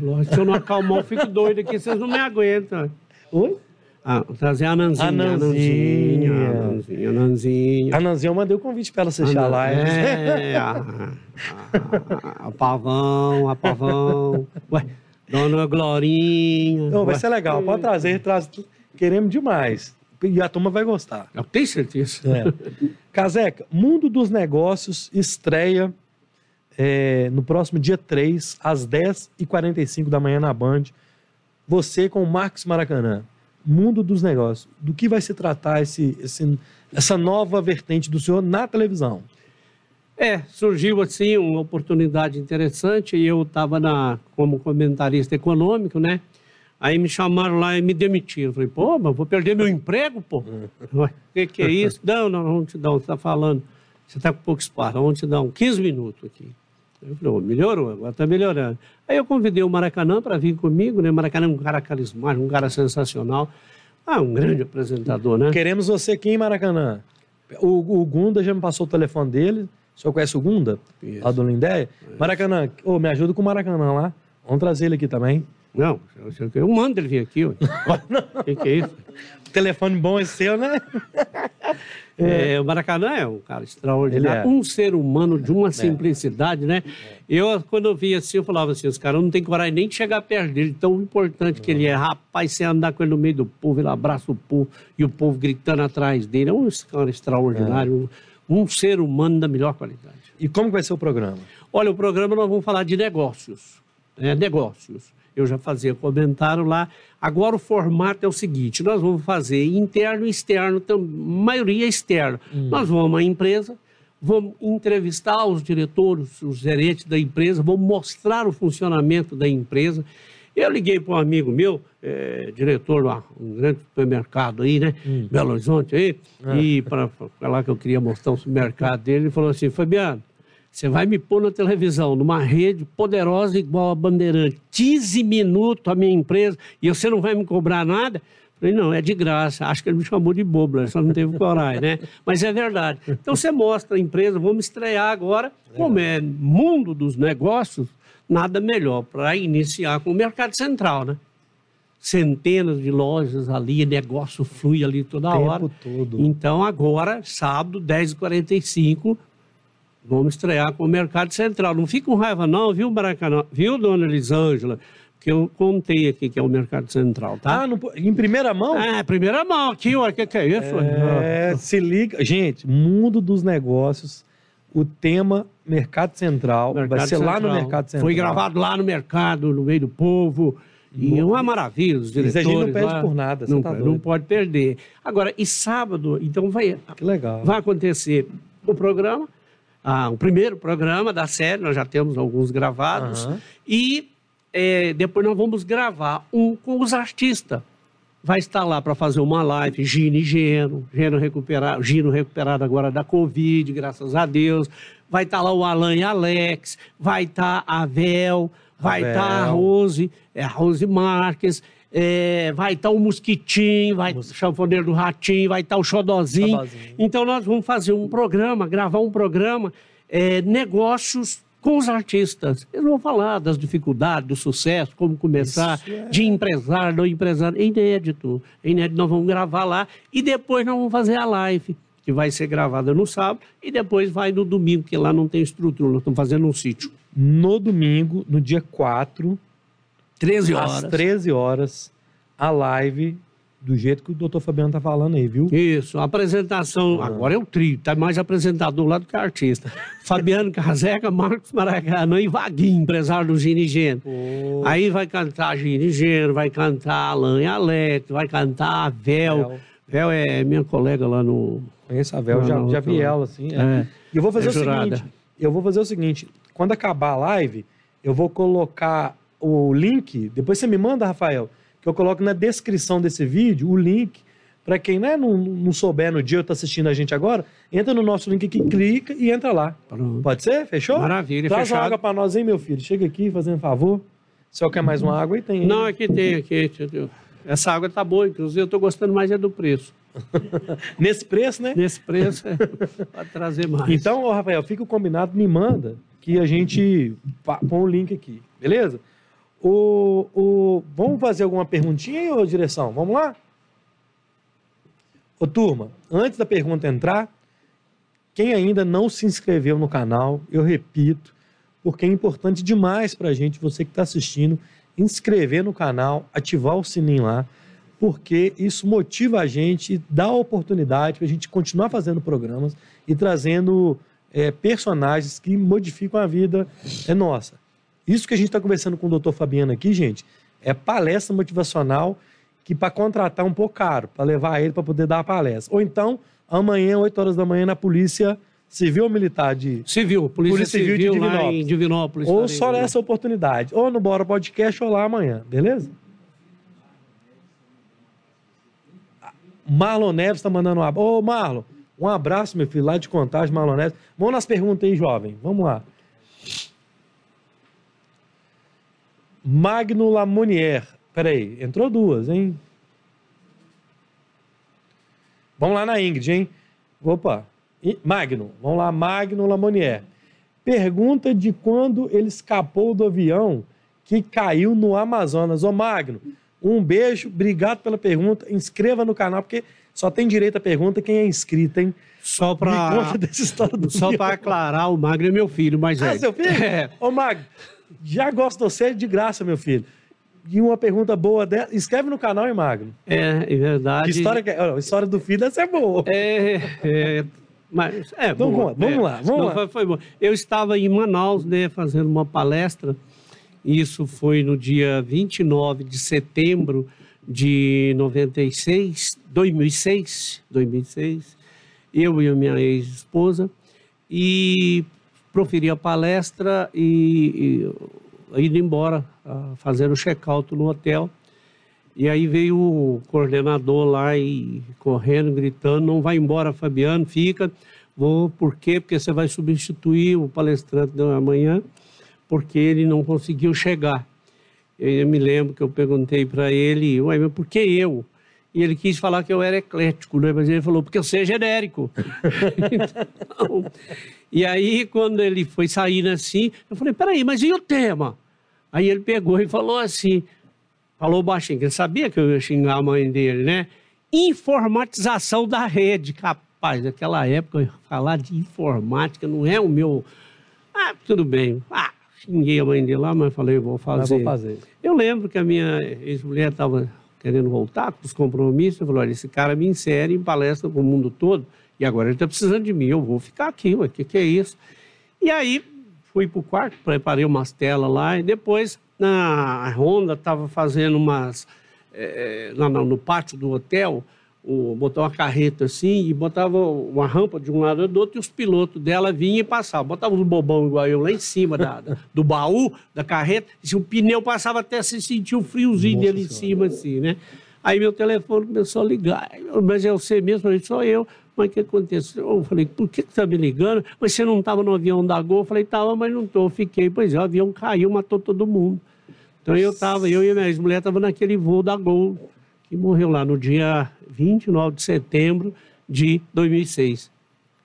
Lógico, se eu não acalmar, eu fico doido aqui, vocês não me aguentam. Oi? Ah, trazer a Nanzinha. Ananzinha. A Nanzinha, a Nanzinha. A Nanzinha, eu mandei o convite pra ela assistir a live. É, a, a, a Pavão, a Pavão. Ué, Dona Glorinha. Não, vai Ué, ser legal. Pode trazer, traz. Queremos demais. E a turma vai gostar. Eu tenho certeza. É. Caseca, Mundo dos Negócios estreia é, no próximo dia 3, às 10h45 da manhã na Band. Você com o Marcos Maracanã. Mundo dos Negócios. Do que vai se tratar esse, esse- essa nova vertente do senhor na televisão? É, surgiu assim uma oportunidade interessante e eu estava na como comentarista econômico, né? Aí me chamaram lá e me demitiram. Falei, pô, mas vou perder meu emprego, pô. O que, que é isso? Não, não, vamos te dar, você está falando. Você está com pouco espaço, vamos te dar um 15 minutos aqui. Eu falei, "Ô, melhorou, agora está melhorando. Aí eu convidei o Maracanã para vir comigo, né? Maracanã é um cara carismático, um cara sensacional. Ah, um grande apresentador, né? Queremos você aqui em Maracanã. O, o Gunda já me passou o telefone dele. O senhor conhece o Gunda? Isso. Lá do Lindéia? Maracanã, ô, me ajuda com o Maracanã lá. Vamos trazer ele aqui também. Não, eu, mando ele vir aqui. O que, que é isso? Telefone bom é seu, né? É, o Maracanã é um cara extraordinário, é. um ser humano de uma simplicidade, né? Eu, quando eu via assim, eu falava assim, os caras não tem coragem nem de chegar perto dele, tão importante que ele é. Rapaz, você andar com ele no meio do povo, ele abraça o povo e o povo gritando atrás dele. É um cara extraordinário, um, um ser humano da melhor qualidade. E como vai ser o programa? Olha, o programa nós vamos falar de negócios. né? negócios. Eu já fazia comentário lá. Agora o formato é o seguinte: nós vamos fazer interno e externo, tam- maioria externo. Nós vamos uma empresa, vamos entrevistar os diretores, os gerentes da empresa, vamos mostrar o funcionamento da empresa. Eu liguei para um amigo meu, eh, diretor de um grande supermercado aí, né? Belo Horizonte aí, e para falar que eu queria mostrar o supermercado dele, ele falou assim: Fabiano, você vai me pôr na televisão, numa rede poderosa igual a Bandeirante, 15 minutos a minha empresa, e você não vai me cobrar nada? Falei, não, é de graça. Acho que ele me chamou de bobo, só não teve coragem, né? Mas é verdade. Então você mostra a empresa, vamos estrear agora, como é mundo dos negócios, nada melhor para iniciar com o mercado central, né? Centenas de lojas ali, negócio flui ali toda Tempo hora. todo. Então agora, sábado, 10h45, Vamos estrear com o Mercado Central. Não fica com raiva, não, viu, Maracanã? Viu, dona Elisângela? Que eu contei aqui que é o Mercado Central, tá? Ah, po- em primeira mão? Ah, primeira mão aqui, o que, que é isso? É, se liga. Gente, mundo dos negócios. O tema Mercado Central. vai Mercado ser lá no Central. Mercado Central. Foi gravado lá no mercado, no meio do povo. E é uma maravilha, os Isso a gente diretores não perde lá. por nada, você Não, tá não pode perder. Agora, e sábado, então vai, Que legal. vai acontecer o programa, ah, o primeiro programa da série, nós já temos alguns gravados, e eh, depois nós vamos gravar um com os artistas. Vai estar lá para fazer uma live, Gino e Geno, Geno recuperado, Gino recuperado agora da Covid, graças a Deus. Vai estar lá o Alan e Alex, vai estar a Vel, vai estar a Vel. Rose, é, a Rose Marques, é, vai estar o Mosquitinho, vai o Chanfoneiro do Ratinho, vai estar o Xodozinho. Xodozinho. Então nós vamos fazer um programa, gravar um programa, é, negócios com os artistas. Eles vão falar das dificuldades, do sucesso, como começar, é- de empresário, não empresário. É inédito. É inédito. Nós vamos gravar lá e depois nós vamos fazer a live, que vai ser gravada no sábado e depois vai no domingo, porque lá não tem estrutura. Nós estamos fazendo um sítio. No domingo, no dia 4, 13 às horas. 13 horas, a live do jeito que o doutor Fabiano tá falando aí, viu? Isso, a apresentação, agora é o trio, tá mais apresentador lá do que artista. Fabiano Caseca, Marcos Maracanã e Vaguinho, empresário do Gino e Geno. Aí vai cantar Gino e Geno, vai cantar Alan e Alex, vai cantar a Vel. Vel. É minha colega lá no... Conheço a Vel, já, já vi ela, assim. é. É. E eu vou fazer É o jurada. seguinte: eu vou fazer o seguinte: quando acabar a live, eu vou colocar o link. Depois você me manda, Rafael, que eu coloco na descrição desse vídeo o link Para quem né, não, não souber no dia ou está assistindo a gente agora, entra no nosso link aqui, clica e entra lá. Pronto. Pode ser? Fechou? Maravilha, Traz uma fechado. água para nós, hein, meu filho? Chega aqui, fazendo favor. Se eu quer mais uma água, aí tem. aí. Não, aqui tem, aqui. entendeu? Essa água tá boa, inclusive eu estou gostando mais é do preço. Nesse preço, né? Nesse preço, é, pode trazer mais. Então, Rafael, fica o combinado, me manda que a gente põe o link aqui, beleza? O, o, vamos fazer alguma perguntinha aí, ô direção? Vamos lá? Ô turma, antes da pergunta entrar, quem ainda não se inscreveu no canal, eu repito, porque é importante demais para a gente, você que está assistindo, inscrever no canal, ativar o sininho lá, porque isso motiva a gente e dá oportunidade para a gente continuar fazendo programas e trazendo é, personagens que modificam a vida é nossa. Isso que a gente está conversando com o doutor Fabiano aqui, gente, é palestra motivacional que para contratar é um pouco caro, para levar ele para poder dar a palestra. Ou então, amanhã, 8 horas da manhã, na Polícia Civil ou Militar de. Civil, Polícia, Polícia Civil de Civil, lá Divinópolis. em Divinópolis. Ou só nessa oportunidade. Ou no Bora Podcast ou lá amanhã, beleza? Marlon Neves está mandando um abraço. Ô, Marlon, um abraço, meu filho, lá de Contagem, Marlon Neves. Vamos nas perguntas aí, jovem. Vamos lá. Magno Lamonier. Peraí, entrou duas, hein? Vamos lá na Ingrid, hein? Opa. Magno. Vamos lá, Magno Lamonier. Pergunta de quando ele escapou do avião que caiu no Amazonas. Ô, Magno, um beijo, obrigado pela pergunta. Inscreva no canal, porque só tem direito à pergunta quem é inscrito, hein? Só Me para conta dessa história do só para aclarar, o Magro é meu filho, mas Ah, é. seu filho? É. Ô, Magno, já gosto de você de graça, meu filho. E uma pergunta boa dela. Inscreve no canal, hein, Magno? É, é verdade. Que história que é? Ó, A história do filho deve ser boa. É, é, mas é Então, boa, vamos- vamos é. lá, vamos Não, lá. Foi, foi bom. Eu estava em Manaus, né, fazendo uma palestra. Isso foi no dia 29 de setembro de 96, 2006, 2006. Eu e a minha ex-esposa e proferi a palestra e, e indo embora, fazendo o check-out no hotel. E aí veio o coordenador lá e correndo, gritando, não vai embora, Fabiano, fica. Vou, por quê? Porque você vai substituir o palestrante da manhã, porque ele não conseguiu chegar. Eu me lembro que eu perguntei para ele, ué, mas por que eu? E ele quis falar que eu era eclético, né? mas ele falou, porque eu sei genérico. então, e aí, quando ele foi saindo assim, eu falei, peraí, mas e o tema? Aí ele pegou e falou assim, falou baixinho, que ele sabia que eu ia xingar a mãe dele, né? Informatização da rede. Capaz, naquela época, falar de informática não é o meu. Ah, tudo bem. Ah, xinguei a mãe dele lá, mas falei, vou fazer. vou fazer. Eu lembro que a minha ex-mulher estava querendo voltar com os compromissos. Eu falei, olha, esse cara me insere em palestra para o mundo todo e agora ele está precisando de mim. Eu vou ficar aqui, o que, que é isso? E aí fui para o quarto, preparei umas telas lá e depois na Honda estava fazendo umas... eh, lá no pátio do hotel, o, botar uma carreta assim e botava uma rampa de um lado do outro e os pilotos dela vinham e passavam. Botava uns bobão igual eu lá em cima da, da- do baú da carreta e o pneu passava até se sentir um friozinho Nossa dele em cima assim, né? Aí meu telefone começou a ligar. Mas é você mesmo? Eu falei, sou eu. Mas o que aconteceu? Eu falei, por que que você está me ligando? Mas você não estava no avião da Gol? Eu falei, estava, mas não estou. Fiquei. Pois é, o avião caiu, matou todo mundo. Então eu estava, eu e a minha ex-mulher estava naquele voo da Gol, que morreu lá no dia 29 de setembro de 2006.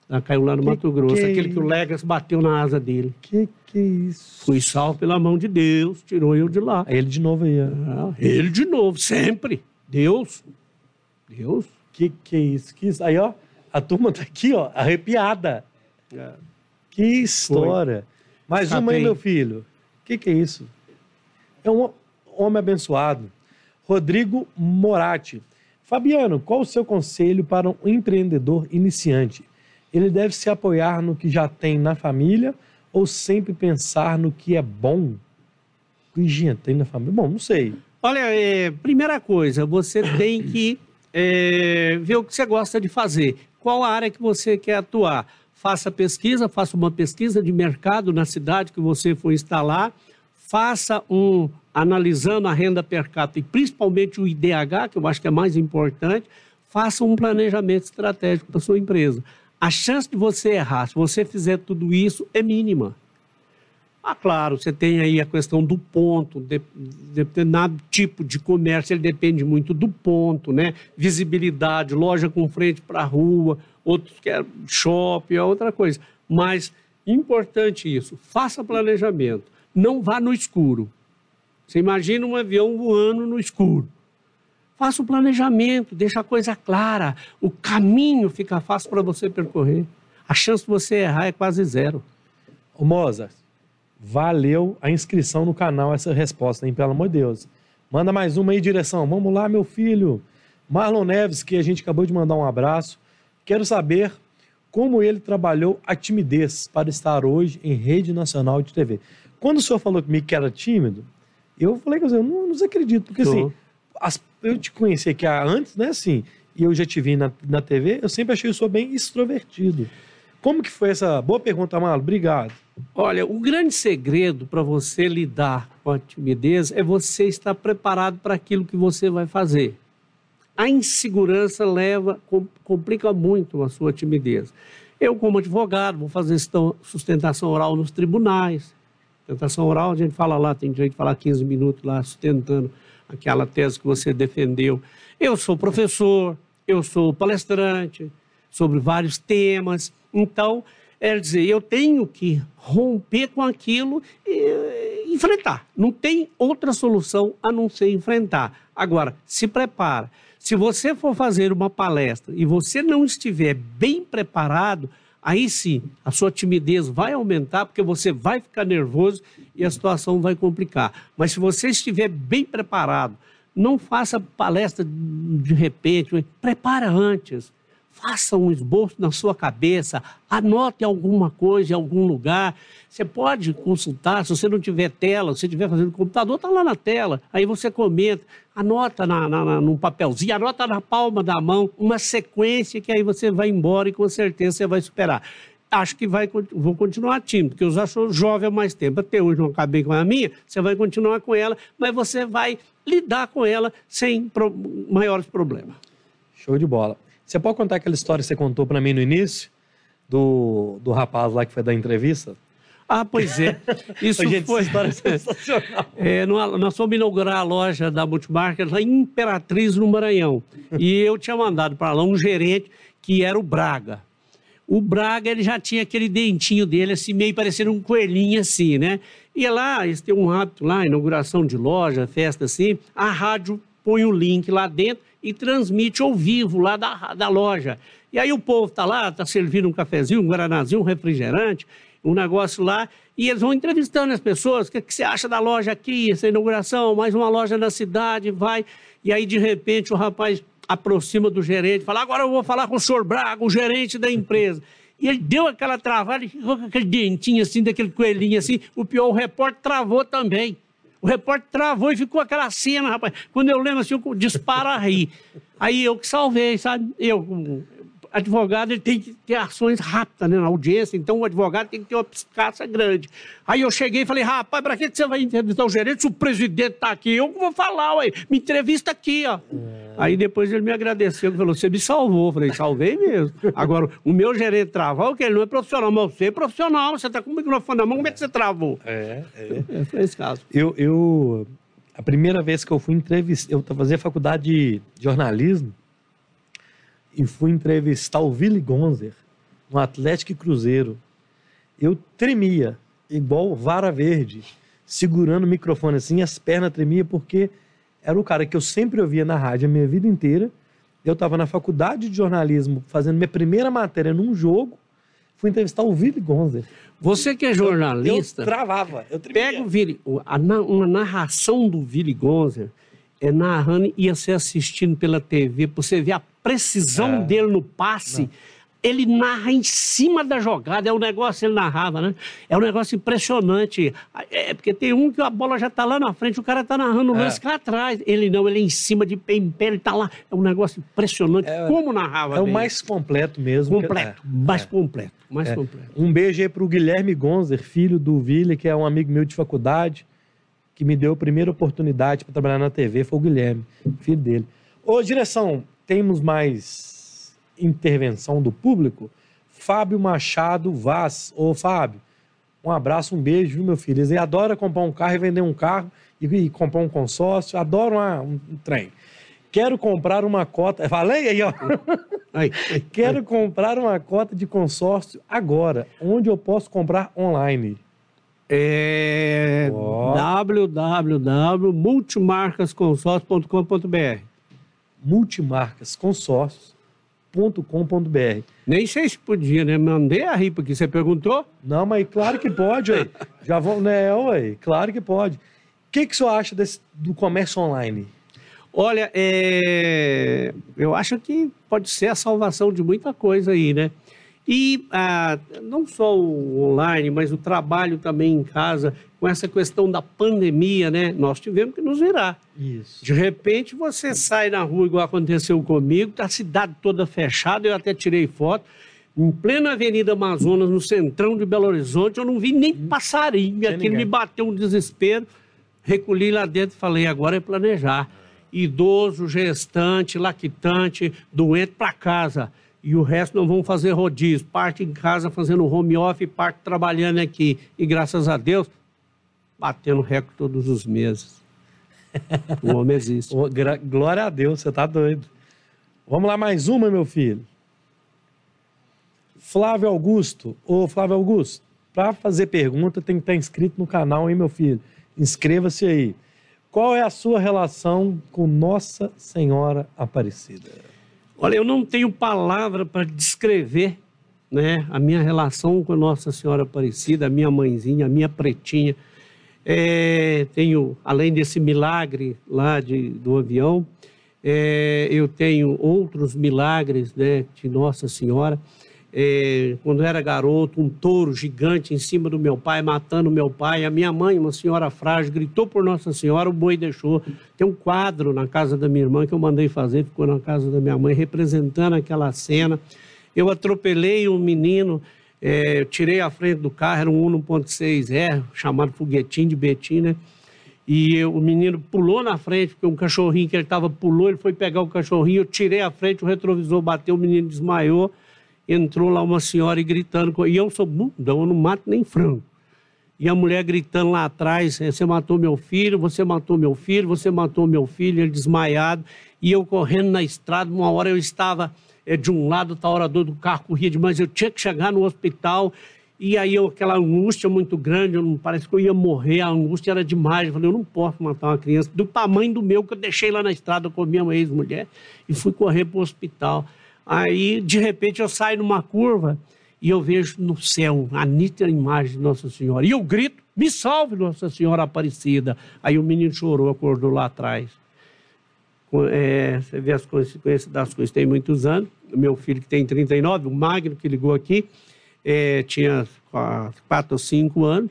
Ela caiu lá no Que Mato Grosso, que- aquele que o Legas bateu na asa dele. Que que é isso? Fui salvo pela mão de Deus, tirou eu de lá. Ele de novo aí, ó. Ah, ele de novo, sempre. Deus. Deus. Que que é isso? Que isso? Aí, ó, a turma tá aqui, ó, arrepiada. Que história. Mais uma aí, meu filho. Que que é isso? É um homem abençoado. Rodrigo Moratti. Fabiano, qual o seu conselho para um empreendedor iniciante? Ele deve se apoiar no que já tem na família ou sempre pensar no que é bom? O que já tem na família? Bom, não sei. Olha, é, primeira coisa, você tem que é, ver o que você gosta de fazer. Qual a área que você quer atuar? Faça pesquisa, faça uma pesquisa de mercado na cidade que você for instalar. Faça um, analisando a renda per capita e principalmente o IDH, que eu acho que é mais importante. faça um planejamento estratégico para sua empresa. A chance de você errar, se você fizer tudo isso, é mínima. Ah, claro, você tem aí a questão do ponto, de, determinado tipo de comércio, ele depende muito do ponto, né? Visibilidade, loja com frente para a rua, outros querem shopping, é outra coisa. Mas, importante isso, faça planejamento. Não vá no escuro. Você imagina um avião voando no escuro. Faça o planejamento, deixa a coisa clara. O caminho fica fácil para você percorrer. A chance de você errar é quase zero. Ô Mozart, valeu a inscrição no canal, essa resposta, hein? Pelo amor de Deus. Manda mais uma aí, direção. Vamos lá, meu filho. Marlon Neves, que a gente acabou de mandar um abraço. Quero saber como ele trabalhou a timidez para estar hoje em rede nacional de TV. Quando o senhor falou comigo que era tímido, eu falei que eu não, não acredito, porque assim, as, eu te conheci aqui antes, né, assim, e eu já te vi na, na TV, eu sempre achei o senhor bem extrovertido. Como que foi essa boa pergunta, Amalo? Obrigado. Olha, o grande segredo para você lidar com a timidez é você estar preparado para aquilo que você vai fazer. A insegurança leva, complica muito a sua timidez. Eu, como advogado, vou fazer sustentação oral nos tribunais. Sustentação oral, a gente fala lá, tem direito de falar 15 minutos lá, sustentando aquela tese que você defendeu. Eu sou professor, eu sou palestrante sobre vários temas. Então, é dizer, eu tenho que romper com aquilo e enfrentar. Não tem outra solução a não ser enfrentar. Agora, se prepara. Se você for fazer uma palestra e você não estiver bem preparado, aí sim a sua timidez vai aumentar, porque você vai ficar nervoso e a situação vai complicar. Mas se você estiver bem preparado, não faça palestra de repente, prepara antes faça um esboço na sua cabeça, anote alguma coisa em algum lugar. Você pode consultar, se você não tiver tela, se estiver fazendo computador, está lá na tela. Aí você comenta, anota na, na, na, num papelzinho, anota na palma da mão uma sequência que aí você vai embora e com certeza você vai superar. Acho que vai, vou continuar tímido, porque eu já sou jovem há mais tempo. Até hoje não acabei com a minha, você vai continuar com ela, mas você vai lidar com ela sem pro, maiores problemas. Show de bola. Você pode contar aquela história que você contou para mim no início? Do, do rapaz lá que foi da entrevista? Ah, pois é. Isso Gente, foi. História é sensacional. É, nós fomos inaugurar a loja da Multimarket lá em Imperatriz, no Maranhão. E eu tinha mandado para lá um gerente que era o Braga. O Braga, ele já tinha aquele dentinho dele, assim, meio parecendo um coelhinho, assim, né? E lá, eles têm um hábito lá, inauguração de loja, festa assim, a rádio põe o link lá dentro e transmite ao vivo lá da, da loja. E aí o povo está lá, está servindo um cafezinho, um guaranazinho, um refrigerante, um negócio lá, e eles vão entrevistando as pessoas, o que, que você acha da loja aqui, essa inauguração, mais uma loja na cidade, vai. E aí, de repente, o rapaz aproxima do gerente, fala, agora eu vou falar com o senhor Braga, o gerente da empresa. E ele deu aquela travada, aquele dentinho assim, daquele coelhinho assim. O pior, o repórter travou também. O repórter travou e ficou aquela cena, rapaz. Quando eu lembro assim, eu disparo a rir. Aí eu que salvei, sabe? Eu, advogado, ele tem que ter ações rápidas né, na audiência, então o advogado tem que ter uma piscaça grande. Aí eu cheguei e falei, rapaz, para que você vai entrevistar o gerente se o presidente está aqui? Eu vou falar, ué, me entrevista aqui, ó. É. Aí depois ele me agradeceu e falou: Você me salvou. Eu falei: Salvei mesmo. Agora, o meu gerente travar, o que? Ele não é profissional, mas você é profissional. Você está com o microfone na mão, como é que você travou? É, é. é foi esse caso. Eu, eu, a primeira vez que eu fui entrevistar, eu fazia faculdade de jornalismo e fui entrevistar o Willy Gonzer no Atlético e Cruzeiro. Eu tremia, igual vara verde, segurando o microfone assim, as pernas tremiam porque era o cara que eu sempre ouvia na rádio a minha vida inteira. Eu estava na faculdade de jornalismo fazendo minha primeira matéria num jogo. Fui entrevistar o Willy Gonzer. Você que é jornalista. Eu, eu travava, eu Pega o a, uma narração do Willy Gonzer é narrando e você assistindo pela TV, você ver a precisão é. dele no passe. Não ele narra em cima da jogada, é um negócio, ele narrava, né? É um negócio impressionante. É porque tem um que a bola já tá lá na frente, o cara tá narrando o lance é. cá atrás. Ele não, ele é em cima de pé em pé, ele tá lá. É um negócio impressionante. É, Como narrava? É o mais completo mesmo. Completo, que... mais é. completo, mais é. completo. Um beijo aí pro Guilherme Gonzer, filho do Ville, que é um amigo meu de faculdade, que me deu a primeira oportunidade para trabalhar na TV, foi o Guilherme, filho dele. Ô, direção, temos mais intervenção do público. Fábio Machado Vaz. Ô, Fábio, um abraço, um beijo, viu, meu filho? Ele adora comprar um carro e vender um carro e, e comprar um consórcio, adora uma, um, um trem. Quero comprar uma cota. Falei aí, ó. Quero comprar uma cota de consórcio agora. Onde eu posso comprar online? É www.multimarcasconsórcio.com.br multimarcasconsórcios.com.br. Nem sei se podia, né? Mandei a ripa aqui. Você perguntou? Não, mas claro que pode, ué. Já vão, né, ué, claro que pode. O que, que o senhor acha desse, do comércio online? Olha, é, eu acho que pode ser a salvação de muita coisa aí, né? E ah, não só o online, mas o trabalho também em casa, com essa questão da pandemia, né? Nós tivemos que nos virar. Isso. De repente você sai na rua, igual aconteceu comigo, tá a cidade toda fechada, eu até tirei foto. Em plena Avenida Amazonas, no centrão de Belo Horizonte, eu não vi nem passarinho. Tinha Aquilo ninguém. me bateu um desespero. Recolhi lá dentro e falei: agora é planejar. Idoso, gestante, lactante, doente para casa. E o resto não vão fazer rodízio. Parte em casa fazendo home office, parte trabalhando aqui. E graças a Deus, batendo recorde todos os meses. O homem existe. Glória a Deus, você tá doido. Vamos lá, mais uma, meu filho. Flávio Augusto. Ô, Flávio Augusto, para fazer pergunta tem que estar inscrito no canal, hein, meu filho? Inscreva-se aí. Qual é a sua relação com Nossa Senhora Aparecida? Olha, eu não tenho palavra para descrever né, a minha relação com Nossa Senhora Aparecida, a minha mãezinha, a minha pretinha. É, tenho, além desse milagre lá de, do avião, é, eu tenho outros milagres né, de Nossa Senhora. É, quando era garoto, um touro gigante em cima do meu pai, matando meu pai. A minha mãe, uma senhora frágil, gritou por Nossa Senhora, o boi deixou. Tem um quadro na casa da minha irmã que eu mandei fazer, ficou na casa da minha mãe, representando aquela cena. Eu atropelei um menino, é, tirei a frente do carro, era um 1.6R, chamado foguetinho de Betim, né? E eu- o menino pulou na frente, porque um cachorrinho que ele estava pulou, ele foi pegar o cachorrinho, eu tirei a frente, o retrovisor bateu, o menino desmaiou, entrou lá uma senhora e gritando, e eu sou bundão, eu não mato nem frango. E a mulher gritando lá atrás: "Eh, Você matou meu filho, você matou meu filho, você matou meu filho, ele desmaiado. E eu correndo na estrada, uma hora eu estava eh, de um lado, outra hora do carro corria demais, eu tinha que chegar no hospital. E aí eu, aquela angústia muito grande, eu parece que eu ia morrer, a angústia era demais. Eu falei: Eu não posso matar uma criança do tamanho do meu que eu deixei lá na estrada com a minha ex-mulher e fui correr para o hospital. Aí, de repente, eu saio numa curva e eu vejo no céu a nítida imagem de Nossa Senhora. E eu grito, me salve, Nossa Senhora Aparecida. Aí o menino chorou, acordou lá atrás. É, você vê as consequências das coisas. Tem muitos anos. O meu filho, que tem 39, o Magno, que ligou aqui, é, tinha qua- quatro ou cinco anos.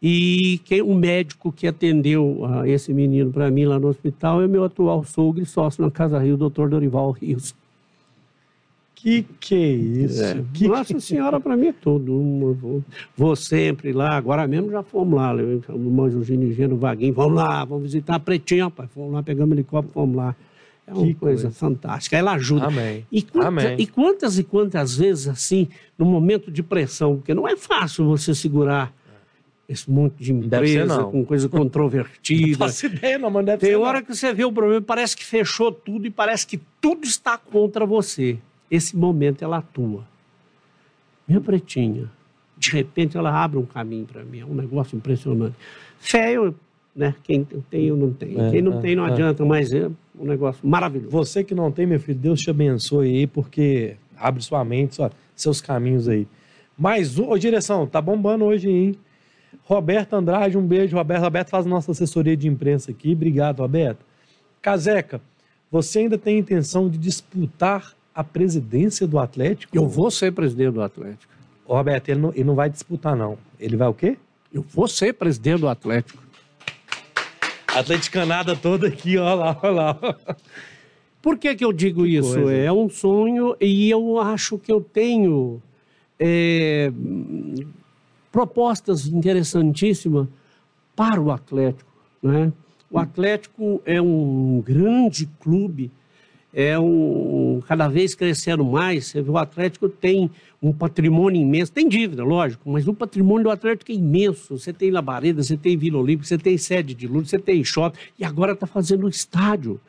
E quem, o médico que atendeu ah, esse menino para mim lá no hospital é meu atual sogro e sócio na Casa Rio, o doutor Dorival Rios. Que que é isso? Que Nossa Senhora para mim é tudo. Vou, vou sempre lá. Agora mesmo já fomos lá. Eu, o irmão Jorginho Gênero Vaguinho. Vamos lá, vamos visitar a Pretinha, rapaz. Fomos lá, pegamos helicóptero, fomos lá. É uma Que coisa, coisa. fantástica. Ela ajuda. Amém. E, quanta- Amém. e quantas e quantas vezes, assim, no momento de pressão, porque não é fácil você segurar esse monte de empresa não. com coisa Não controvertida. faço ideia, não, mas deve Tem hora não. que você vê o problema, parece que fechou tudo e parece que tudo está contra você. Esse momento ela atua. Minha pretinha, de repente ela abre um caminho para mim, é um negócio impressionante. Fé, eu, né? Quem tem, eu não tenho. É, Quem não é, tem, não é. adianta, mas é um negócio maravilhoso. Você que não tem, meu filho, Deus te abençoe aí, porque abre sua mente, só, seus caminhos aí. Mais um. Ô, direção, tá bombando hoje, hein? Roberto Andrade, um beijo, Roberto. Roberto faz nossa assessoria de imprensa aqui. Obrigado, Roberto. Caseca, você ainda tem intenção de disputar a presidência do Atlético? Eu vou ser presidente do Atlético. Ô, Roberto, ele não, ele não vai disputar, não. Ele vai o quê? Eu vou ser presidente do Atlético. Atleticanada toda aqui, ó lá, ó lá. Por que, que eu digo isso? coisa. É um sonho e eu acho que eu tenho é, propostas interessantíssimas para o Atlético. Né? O Atlético é um grande clube é um, cada vez crescendo mais. Você vê, o Atlético tem um patrimônio imenso, tem dívida, lógico, mas o patrimônio do Atlético é imenso. Você tem Labareda, você tem Vila Olímpica, você tem sede de luz, você tem shopping, e agora está fazendo o estádio.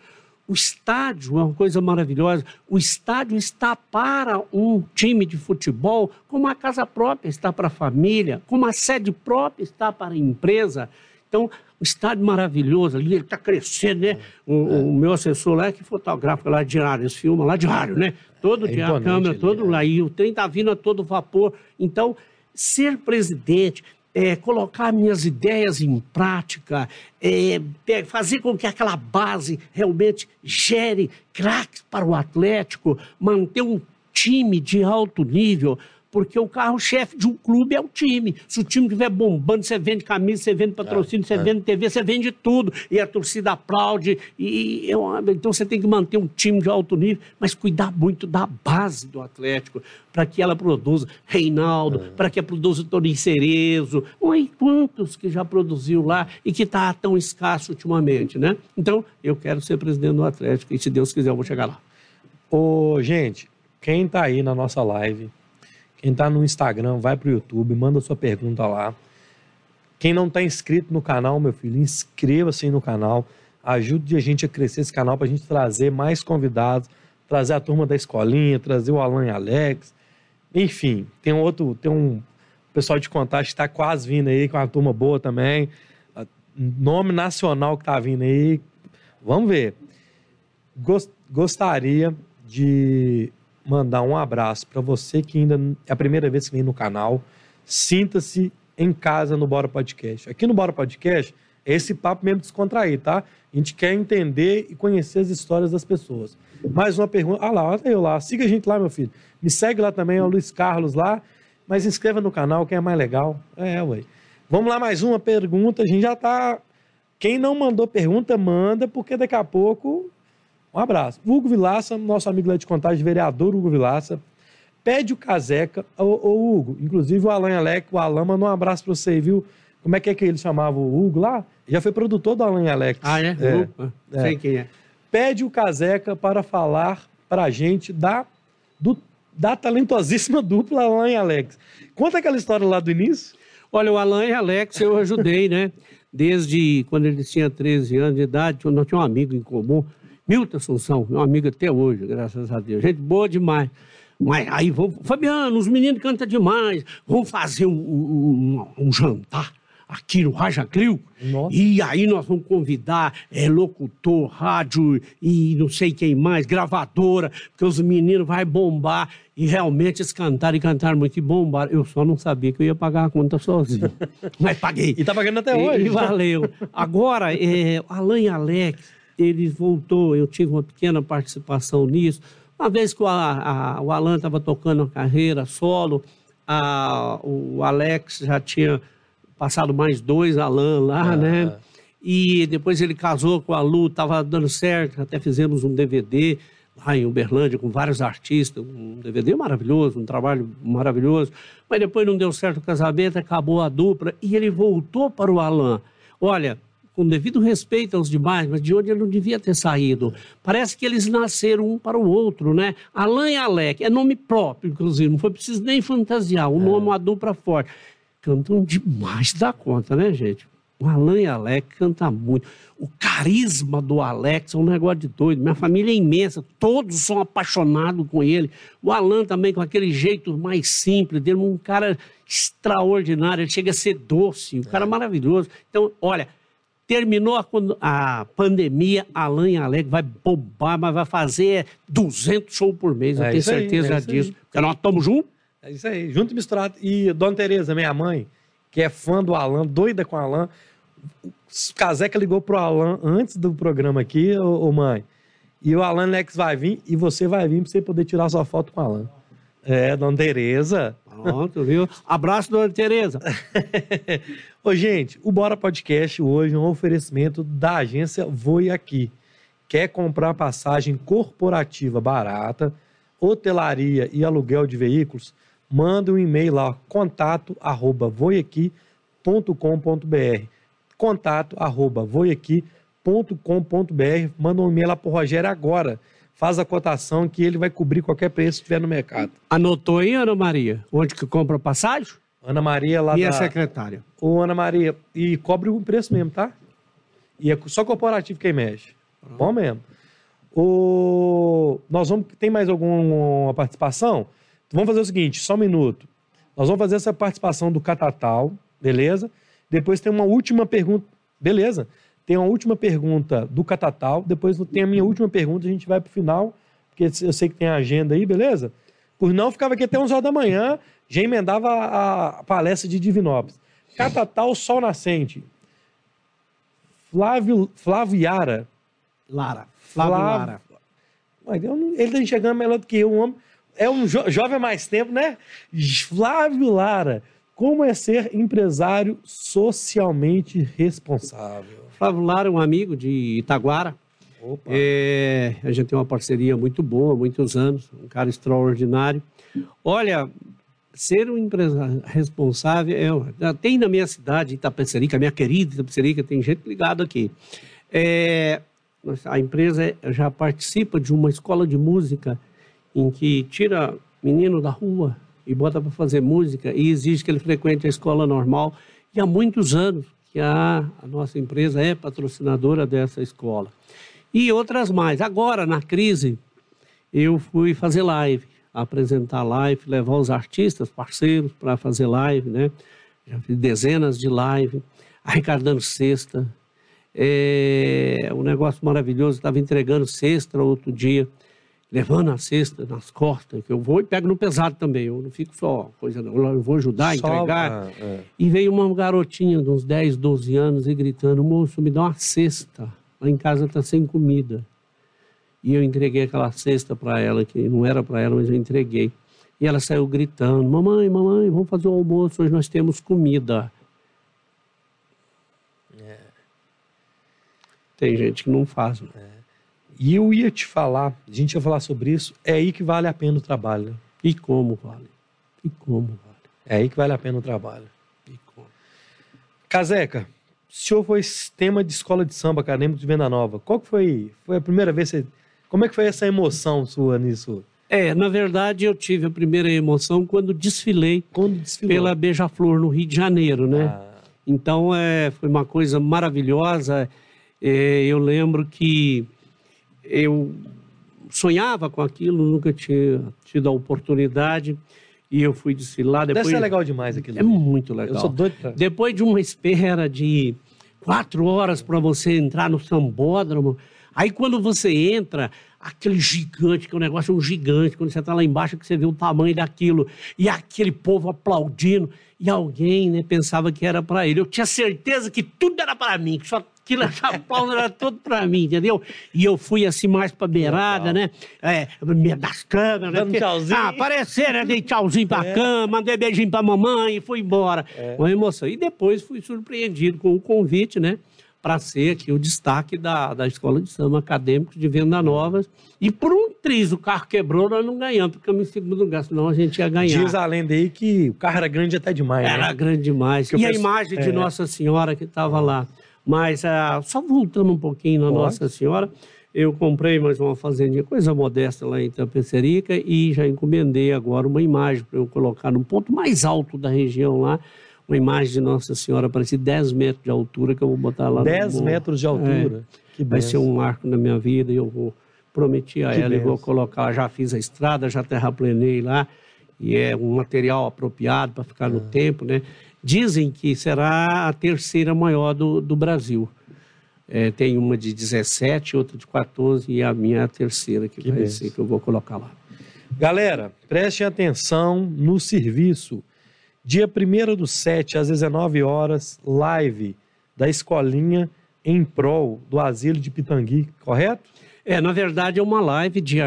O estádio é uma coisa maravilhosa. O estádio está para um time de futebol, como a casa própria está para a família, como a sede própria está para a empresa. Então, o estádio maravilhoso ali, ele está crescendo, né? O, é. o, meu assessor lá, é que fotografa lá diário, eles filmam lá diário, né? Todo é dia, a câmera, todo é. lá, e o trem está vindo a todo vapor. Então, ser presidente, é, colocar minhas ideias em prática, é, fazer com que aquela base realmente gere craques para o Atlético, manter um time de alto nível, porque o carro-chefe de um clube é o time. Se o time estiver bombando, você vende camisa, você vende patrocínio, é, você é. vende TV, você vende tudo. E a torcida aplaude. E, então você tem que manter um time de alto nível, mas cuidar muito da base do Atlético, para que ela produza Reinaldo, é. para que ela produza Toninho Cerezo, e quantos que já produziu lá e que está tão escasso ultimamente, né? Então, eu quero ser presidente do Atlético e se Deus quiser eu vou chegar lá. Ô, gente, quem está aí na nossa live está no Instagram, vai para o YouTube, manda sua pergunta lá. Quem não está inscrito no canal, meu filho, inscreva-se no canal. Ajude a gente a crescer esse canal para a gente trazer mais convidados, trazer a turma da escolinha, trazer o Alan e Alex. Enfim, tem outro, tem um pessoal de contagem que está quase vindo aí, com uma turma boa também. Nome nacional que está vindo aí. Vamos ver. Gostaria de mandar um abraço para você que ainda é a primeira vez que vem no canal. Sinta-se em casa no Bora Podcast. Aqui no Bora Podcast é esse papo mesmo descontraído, tá? A gente quer entender e conhecer as histórias das pessoas. Mais uma pergunta. Ah lá, olha eu lá. Siga a gente lá, meu filho. Me segue lá também, é o Luiz Carlos lá. Mas inscreva no canal, que é mais legal. É, ué. Vamos lá, mais uma pergunta. A gente já tá. Quem não mandou pergunta, manda, porque daqui a pouco um abraço. Hugo Vilaça, nosso amigo lá de contagem, vereador Hugo Vilaça, pede o caseca. Ô, ô Hugo, inclusive o Alan Alec, o Alan mandou um abraço para você, viu? Como é que é que ele chamava o Hugo lá? Já foi produtor do Alan Alex. Ah, é? é, Hugo? é. Sei quem é. Pede o caseca para falar para a gente da, do, da talentosíssima dupla Alan e Alex. Conta aquela história lá do início. Olha, o Alan e Alex eu ajudei, né? Desde quando ele tinha 13 anos de idade, nós tínhamos um amigo em comum, Milton Assunção, meu amigo até hoje, graças a Deus. Gente boa demais. Mas aí vamos, Fabiano, os meninos cantam demais. Vamos fazer um, um, um jantar aqui no Raja Crio. E aí nós vamos convidar é, locutor, rádio e não sei quem mais, gravadora, porque os meninos vão bombar. E realmente eles cantaram e cantaram muito e bombaram. Eu só não sabia que eu ia pagar a conta sozinho. Mas paguei. E tá pagando até hoje. E, e valeu. Agora, é, Alan e Alex ele voltou, eu tive uma pequena participação nisso. Uma vez que o, a, o Alan estava tocando a carreira solo, a, o Alex já tinha passado mais dois Alan lá, ah, né? E depois ele casou com a Lu, estava dando certo, até fizemos um DVD lá em Uberlândia com vários artistas, um DVD maravilhoso, um trabalho maravilhoso. Mas depois não deu certo o casamento, acabou a dupla e ele voltou para o Alan. Olha, com devido respeito aos demais, mas de onde ele não devia ter saído. Parece que eles nasceram um para o outro, né? Alain e Alec, é nome próprio, inclusive, não foi preciso nem fantasiar, o é. nome, uma dupla forte. Cantam demais da conta, né, gente? O Alain e Alec cantam muito. O carisma do Alex é um negócio de doido. Minha família é imensa, todos são apaixonados com ele. O Alan também, com aquele jeito mais simples dele, um cara extraordinário. Ele chega a ser doce, um cara é. maravilhoso. Então, olha, Terminou a, a pandemia, Alan e Alegre vai bombar, mas vai fazer 200 shows por mês, eu é tenho certeza aí, é disso. Aí. Porque nós estamos juntos. É isso aí, junto e misturado. E Dona Tereza, minha mãe, que é fã do Alan, doida com o Alan, o Caseca ligou pro Alan antes do programa aqui, ô, ô mãe. E o Alan Lex vai vir e você vai vir para você poder tirar sua foto com o Alan. É, Dona Tereza. Pronto, viu? Abraço, Dona Tereza. Ô, gente, o Bora Podcast hoje é um oferecimento da agência Voe Aqui. Quer comprar passagem corporativa barata, hotelaria e aluguel de veículos? Manda um e-mail lá, contato arroba voiaqui.com.br contato arroba voiaqui.com.br Manda um e-mail lá pro Rogério agora faz a cotação que ele vai cobrir qualquer preço que tiver no mercado. Anotou aí, Ana Maria? Onde que compra passagem? Ana Maria lá Minha da... secretária. Ô, Ana Maria, e cobre o preço mesmo, tá? E é só corporativo quem mexe. Bom mesmo. O... Nós vamos... Tem mais alguma participação? Então, vamos fazer o seguinte, só um minuto. Nós vamos fazer essa participação do Catatal, beleza? Depois tem uma última pergunta, beleza? Tem uma última pergunta do Catatal, depois tem a minha última pergunta, a gente vai pro final, porque eu sei que tem a agenda aí, beleza? Por não, ficava aqui até 11 horas da manhã, já emendava a, a palestra de Divinópolis. Catatal Sol Nascente. Flávio, Flávio Yara. Lara. Flávio Flávio- Lara. Mas não- ele tá enxergando melhor do que eu, um homem. É um jo- jovem há mais tempo, né? Flávio Lara. Como é ser empresário socialmente responsável? Flávio Lara é um amigo de Itaguara. Opa. É, a gente tem uma parceria muito boa, há muitos anos, um cara extraordinário. Olha, ser um empresário responsável, é, tem na minha cidade, Itapecerica, minha querida Itapecerica, tem gente ligada aqui. É, a empresa já participa de uma escola de música em que tira menino da rua e bota para fazer música e exige que ele frequente a escola normal. E há muitos anos que a, a nossa empresa é patrocinadora dessa escola. E outras mais. Agora, na crise, eu fui fazer live, apresentar live, levar os artistas, parceiros, para fazer live, né? Já fiz dezenas de live, arrecadando cesta. É um negócio maravilhoso. Estava entregando cesta outro dia, levando a cesta nas costas, que eu vou e pego no pesado também. Eu não fico só coisa, não. Eu vou ajudar, a Só- entregar. ah, é. E veio uma garotinha de uns 10, 12 anos e gritando: Moço, me dá uma cesta. Lá em casa está sem comida. E eu entreguei aquela cesta para ela, que não era para ela, mas eu entreguei. E ela saiu gritando: Mamãe, mamãe, vamos fazer o almoço, hoje nós temos comida. Tem gente que não faz. né? E eu ia te falar, a gente ia falar sobre isso, é aí que vale a pena o trabalho. né? E como vale? E como vale? É aí que vale a pena o trabalho. E como? Caseca, o senhor foi tema de escola de samba acadêmico de Venda Nova. Qual que foi? Foi a primeira vez que você... Como é que foi essa emoção sua nisso? É, na verdade, eu tive a primeira emoção quando desfilei Quando desfilou? pela Beija-Flor no Rio de Janeiro, né? Ah, Então, é, foi uma coisa maravilhosa. É, eu lembro que eu sonhava com aquilo, nunca tinha tido a oportunidade e eu fui desfilar. deve Depois, ser legal demais aquilo. É muito legal. Eu sou doido pra... Depois de uma espera de quatro horas para você entrar no sambódromo, aí quando você entra, aquele gigante, que é um negócio um gigante, quando você está lá embaixo, que você vê o tamanho daquilo, e aquele povo aplaudindo, e alguém né, pensava que era para ele. Eu tinha certeza que tudo era para mim, que só aquilo essa pausa era tudo para mim, entendeu? E eu fui assim mais para beirada, né? É, das câmeras, né? Dando Porque- tchauzinho. Ah, aparecer, né? Dei tchauzinho pra cama, mandei beijinho pra mamãe e fui embora. Uma emoção. E depois fui surpreendido com o convite, né? Para ser aqui o destaque da, da Escola de Samba Acadêmicos de Venda Novas. E por um triz, o carro quebrou, nós não ganhamos, ficamos em segundo lugar, senão a gente ia ganhar. Diz a lenda aí que o carro era grande até demais, Era né? grande demais. Que o E a pessoal- imagem de é. Nossa Senhora que estava lá. Mas ah, só voltando um pouquinho na Pode. Nossa Senhora, eu comprei mais uma fazendinha, coisa modesta lá em Tapecerica, e já encomendei agora uma imagem para eu colocar no ponto mais alto da região lá. Uma imagem de Nossa Senhora, parece 10 metros de altura, que eu vou botar lá no 10 morro. metros de altura. Que Vai benção. ser um marco na minha vida e eu vou prometi a Que ela e vou colocar. Já fiz a estrada, já terraplenei lá e é um material apropriado para ficar Ah. no tempo, né? Dizem que será a terceira maior do, do Brasil. É, tem uma de 17, outra de 14 e a minha é a terceira que, Que vai ser que eu vou colocar lá. Galera, prestem atenção no serviço. Dia 1 do 7 às 19 horas, live da escolinha em prol do asilo de Pitangui, correto? É, na verdade é uma live de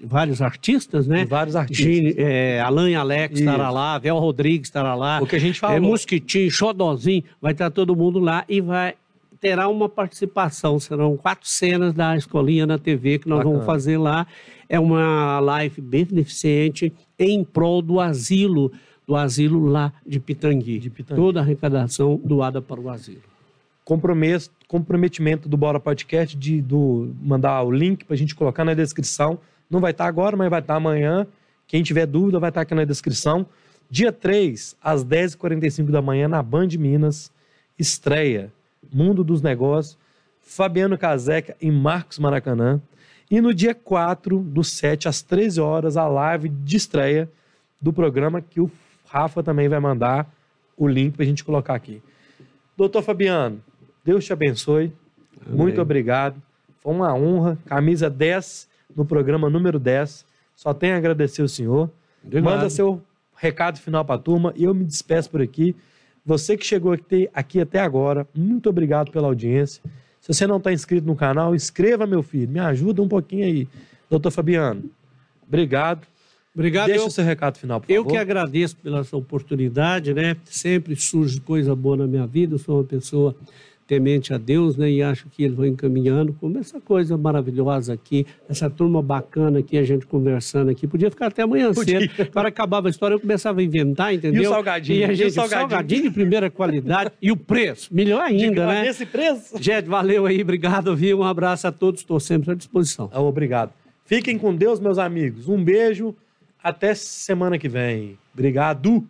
vários artistas, né? De vários artistas. Gine, é, Alan Alex estará lá, Vel Rodrigues estará lá. O que a gente falou. É, Mosquitinho, Xodozinho, vai estar todo mundo lá e vai terá uma participação. Serão quatro cenas da escolinha na TV que nós Bacana. vamos fazer lá. É uma live beneficente em prol do asilo, do asilo lá de Pitangui. De Pitangui. Toda a arrecadação doada para o asilo. Comprometimento do Bora Podcast de do, mandar o link para a gente colocar na descrição. Não vai estar agora, mas vai estar amanhã. Quem tiver dúvida vai estar aqui na descrição. Dia 3, às 10h45 da manhã, na Band Minas, estreia Mundo dos Negócios, Fabiano Caseca e Marcos Maracanã. E no dia 4 do 7, às 13 horas, a live de estreia do programa que o Rafa também vai mandar o link para a gente colocar aqui. Doutor Fabiano, Deus te abençoe. Amém. Muito obrigado. Foi uma honra. Camisa 10 no programa número 10. Só tenho a agradecer o senhor. Obrigado. Manda seu recado final para a turma e eu me despeço por aqui. Você que chegou aqui, até agora, muito obrigado pela audiência. Se você não está inscrito no canal, inscreva, meu filho. Me ajuda um pouquinho aí. Doutor Fabiano, obrigado. Obrigado. Deixa eu, o seu recado final, por eu favor. Eu que agradeço pela sua oportunidade, né? Sempre surge coisa boa na minha vida. Eu sou uma pessoa temente a Deus, né? E acho que ele vai encaminhando como essa coisa maravilhosa aqui, essa turma bacana aqui, a gente conversando aqui. Podia ficar até amanhã Podia. cedo. Para acabava a história, eu começava a inventar, entendeu? E o salgadinho? E a gente, e o salgadinho? salgadinho de primeira qualidade e o preço, melhor ainda, né? Esse preço? Gente, valeu aí, obrigado, viu? Um abraço a todos, estou sempre à disposição. Ah, obrigado. Fiquem com Deus, meus amigos. Um beijo, até semana que vem. Obrigado.